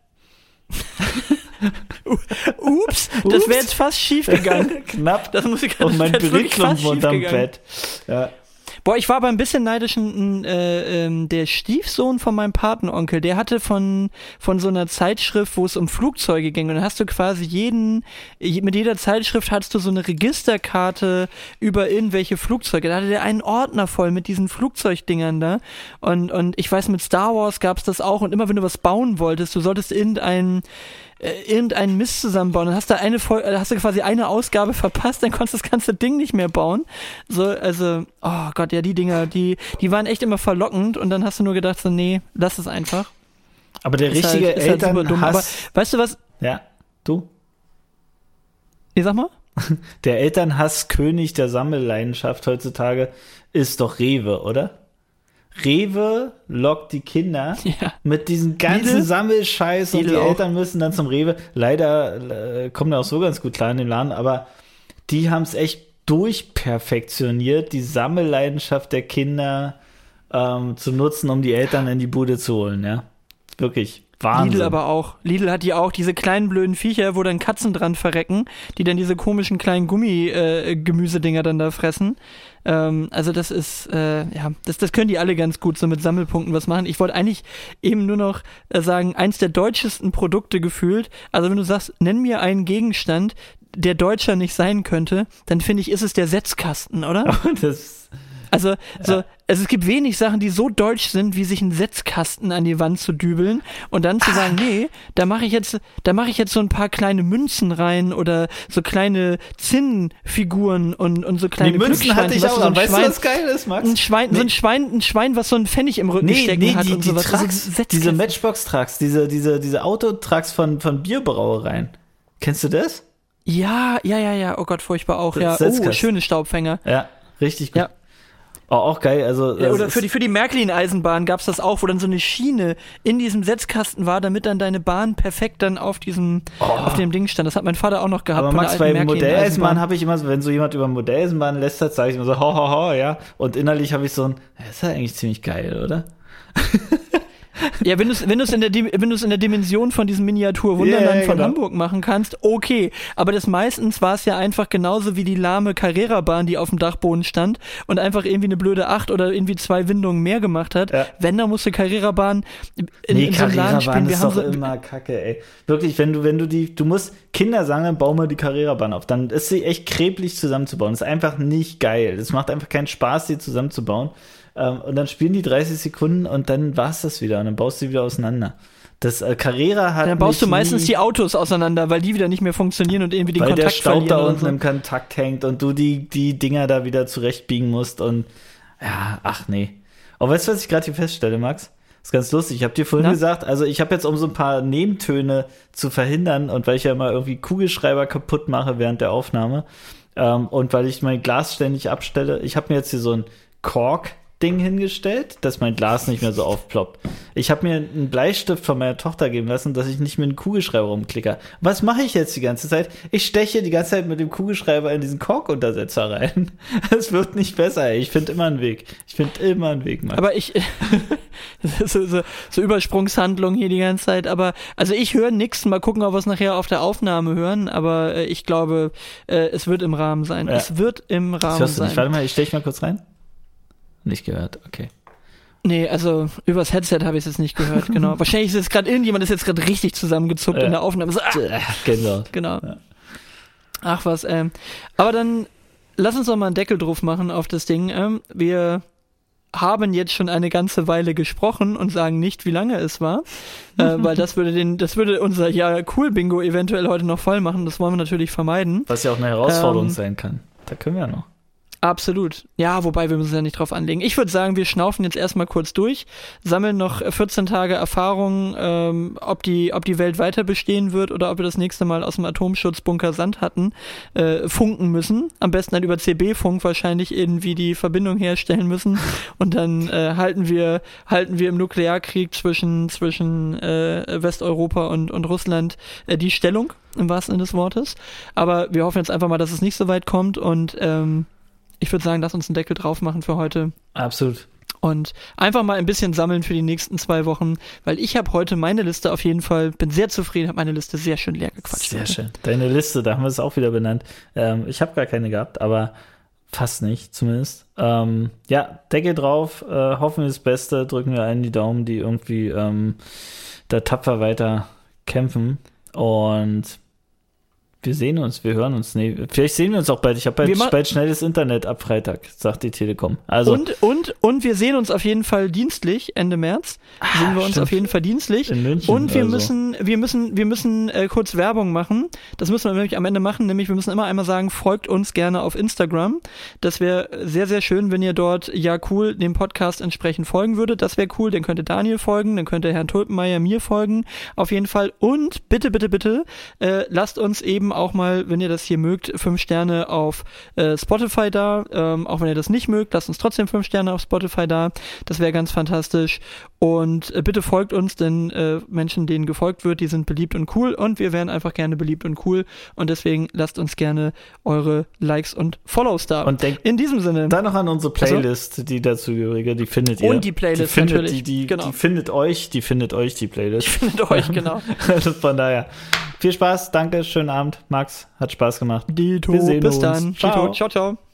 Ups, das wäre jetzt fast schief gegangen. Knapp. Das muss ich gerade Und mein fast Pyritklumpen unterm. Bett. Ja. Boah, ich war aber ein bisschen neidisch. Äh, ähm, der Stiefsohn von meinem Patenonkel, der hatte von, von so einer Zeitschrift, wo es um Flugzeuge ging. Und dann hast du quasi jeden, je- mit jeder Zeitschrift hattest du so eine Registerkarte über irgendwelche Flugzeuge. Da hatte der einen Ordner voll mit diesen Flugzeugdingern da. Und, und ich weiß, mit Star Wars gab's das auch. Und immer wenn du was bauen wolltest, du solltest irgendein äh, irgendeinen Mist zusammenbauen. Dann hast du eine Fol äh, hast du quasi eine Ausgabe verpasst, dann konntest du das ganze Ding nicht mehr bauen. So, also, oh Gott, ja, die Dinger, die, die waren echt immer verlockend und dann hast du nur gedacht, so, nee, lass es einfach. Aber der Ist richtige halt, ist halt super dumm. Aber Elternhass. weißt du was? ja. Du? Nee, sag mal? Der Elternhass König der Sammelleidenschaft heutzutage ist doch Rewe, oder? Rewe lockt die Kinder Ja. mit diesem ganzen Lidl? Sammelscheiß und Lidl die auch. Eltern müssen dann zum Rewe. Leider äh, kommen da auch so ganz gut klar in den Laden, aber die haben es echt durchperfektioniert, die Sammelleidenschaft der Kinder ähm, zu nutzen, um die Eltern in die Bude zu holen, ja. Wirklich Wahnsinn. Lidl aber auch. Lidl hat die auch, diese kleinen blöden Viecher, wo dann Katzen dran verrecken, die dann diese komischen kleinen Gummi-Gemüsedinger dann da fressen. Ähm, also das ist, äh, ja, das, das können die alle ganz gut so mit Sammelpunkten was machen. Ich wollte eigentlich eben nur noch äh, sagen, eins der deutschesten Produkte gefühlt. Also wenn du sagst, nenn mir einen Gegenstand, der deutscher nicht sein könnte, dann finde ich, ist es der Setzkasten, oder? das, Also, so, also es gibt wenig Sachen, die so deutsch sind, wie sich einen Setzkasten an die Wand zu dübeln und dann zu sagen, nee, da mache ich jetzt, da mache ich jetzt so ein paar kleine Münzen rein oder so kleine Zinnfiguren und, und so kleine die Münzen hatte ich auch, so ein aber weißt du, Schwein, was geil ist, Max? ein Schwein, so ein Schwein, ein Schwein, was so ein Pfennig im Rücken Nee, stecken nee, hat die, und die sowas. Also Trucks, Setzkasten. diese Matchbox-Trucks, diese, diese, diese Autotrucks von, von Bierbrauereien. Kennst du das? Ja, ja, ja, ja. Oh Gott, furchtbar auch. Ja, oh, schöne Staubfänger. Ja, richtig gut. Ja. Oh, auch geil, also. Ja, das oder ist- für die, für die Märklin-Eisenbahn gab's das auch, wo dann so eine Schiene in diesem Setzkasten war, damit dann deine Bahn perfekt dann auf diesem, auf dem Ding stand. Das hat mein Vater auch noch gehabt. Oh. aber Max, bei Modelleisenbahn habe ich immer so, wenn so jemand über Modelleisenbahn lästert, sage ich immer so, ho, ho, ho, ja. Und innerlich habe ich so ein, ja, ist ja eigentlich ziemlich geil, oder? Ja, wenn du es wenn du's in, der wenn in der Dimension von diesem Miniatur-Wunderland Ja, ja, von genau. Hamburg machen kannst, okay. Aber das meistens war es ja einfach genauso wie die lahme Carrera-Bahn, die auf dem Dachboden stand und einfach irgendwie eine blöde Acht oder irgendwie zwei Windungen mehr gemacht hat. Ja. Wenn, dann musste Carrera-Bahn in, Nee, in so einem Laden spielen. Wir ist haben doch so, immer kacke, ey. Wirklich, wenn du, wenn du die, du musst Kinder sagen, bau mal die Carrera-Bahn auf. Dann ist sie echt kreblich zusammenzubauen. Das ist einfach nicht geil. Es macht einfach keinen Spaß, die zusammenzubauen. Ähm, und dann spielen die 30 Sekunden und dann war's das wieder. Und dann baust du wieder auseinander. Das äh, Carrera hat. dann baust du meistens nie, die Autos auseinander, weil die wieder nicht mehr funktionieren und irgendwie den weil der Kontakt Staub verlieren da unten so. im Kontakt hängt und du die, die Dinger da wieder zurechtbiegen musst und ja, ach nee. Aber weißt du, was ich gerade hier feststelle, Max? Das ist ganz lustig. Ich habe dir vorhin Na? gesagt, also ich habe jetzt, um so ein paar Nebentöne zu verhindern und weil ich ja immer irgendwie Kugelschreiber kaputt mache während der Aufnahme ähm, und weil ich mein Glas ständig abstelle, ich habe mir jetzt hier so ein Kork Ding hingestellt, dass mein Glas nicht mehr so aufploppt. Ich habe mir einen Bleistift von meiner Tochter geben lassen, dass ich nicht mit einem Kugelschreiber rumklicke. Was mache ich jetzt die ganze Zeit? Ich steche die ganze Zeit mit dem Kugelschreiber in diesen Korkuntersetzer rein. Es wird nicht besser. Ich finde immer einen Weg. Ich finde immer einen Weg, Mann. Aber ich, so, so, so Übersprungshandlung hier die ganze Zeit. Aber, also ich höre nichts. Mal gucken, ob wir es nachher auf der Aufnahme hören. Aber äh, ich glaube, äh, es wird im Rahmen sein. Ja. Es wird im Rahmen sein. Warte mal, ich steche mal kurz rein. Nicht gehört, okay. Nee, also übers Headset habe ich es jetzt nicht gehört, genau. Wahrscheinlich ist jetzt gerade irgendjemand ist jetzt gerade richtig zusammengezuckt Ja. in der Aufnahme. So, ah, Genau. genau. Ja. Ach was, ähm. Aber dann lass uns doch mal einen Deckel drauf machen auf das Ding. Ähm, wir haben jetzt schon eine ganze Weile gesprochen und sagen nicht, wie lange es war, äh, weil das würde den, das würde unser ja cool Bingo eventuell heute noch voll machen. Das wollen wir natürlich vermeiden. Was ja auch eine Herausforderung Ähm, sein kann. Da können wir ja noch. Absolut. Ja, wobei wir müssen ja nicht drauf anlegen. Ich würde sagen, wir schnaufen jetzt erstmal kurz durch, sammeln noch 14 Tage Erfahrung, ähm, ob, die, ob die Welt weiter bestehen wird oder ob wir das nächste Mal aus dem Atomschutzbunker Sand hatten, äh, funken müssen. Am besten dann über CB-Funk wahrscheinlich irgendwie die Verbindung herstellen müssen. Und dann äh, halten wir halten wir im Nuklearkrieg zwischen, zwischen äh, Westeuropa und, und Russland äh, die Stellung, im wahrsten Sinne des Wortes. Aber wir hoffen jetzt einfach mal, dass es nicht so weit kommt und ähm, ich würde sagen, lass uns einen Deckel drauf machen für heute Absolut. und einfach mal ein bisschen sammeln für die nächsten zwei Wochen, weil ich habe heute meine Liste auf jeden Fall, bin sehr zufrieden, habe meine Liste sehr schön leer gequatscht. Sehr heute. schön. Deine Liste, da haben wir es auch wieder benannt. Ähm, ich habe gar keine gehabt, aber fast nicht zumindest. Ähm, ja, Deckel drauf, äh, hoffen wir das Beste, drücken wir allen die Daumen, die irgendwie ähm, da tapfer weiter kämpfen. Und wir sehen uns, wir hören uns. Nee, vielleicht sehen wir uns auch bald. Ich habe bald, bald schnelles Internet ab Freitag, sagt die Telekom. Also und, und, und wir sehen uns auf jeden Fall dienstlich Ende März. sehen wir uns Ah, stimmt. auf jeden Fall dienstlich. in München. Und wir oder so. müssen, wir müssen, wir müssen äh, kurz Werbung machen. Das müssen wir nämlich am Ende machen, nämlich wir müssen immer einmal sagen, folgt uns gerne auf Instagram. Das wäre sehr, sehr schön, wenn ihr dort ja cool dem Podcast entsprechend folgen würdet. Das wäre cool. Dann könnte Daniel folgen, dann könnte Herrn Tulpenmeier mir folgen. Auf jeden Fall. Und bitte, bitte, bitte, äh, lasst uns eben auch mal, wenn ihr das hier mögt, fünf Sterne auf äh, Spotify da. Ähm, auch wenn ihr das nicht mögt, lasst uns trotzdem fünf Sterne auf Spotify da. Das wäre ganz fantastisch. Und äh, bitte folgt uns, denn äh, Menschen, denen gefolgt wird, die sind beliebt und cool und wir wären einfach gerne beliebt und cool. Und deswegen lasst uns gerne eure Likes und Follows da. Und denkt In diesem Sinne. dann noch an unsere Playlist, die dazugehörige, die findet ihr. Und die Playlist die findet, natürlich, Die, die, genau. die findet euch, die findet euch, die Playlist. Findet euch, genau. Also Von daher, viel Spaß, danke, schönen Abend, Max, hat Spaß gemacht. Dito, Wir sehen bis uns. dann. Ciao. Dito, ciao, ciao.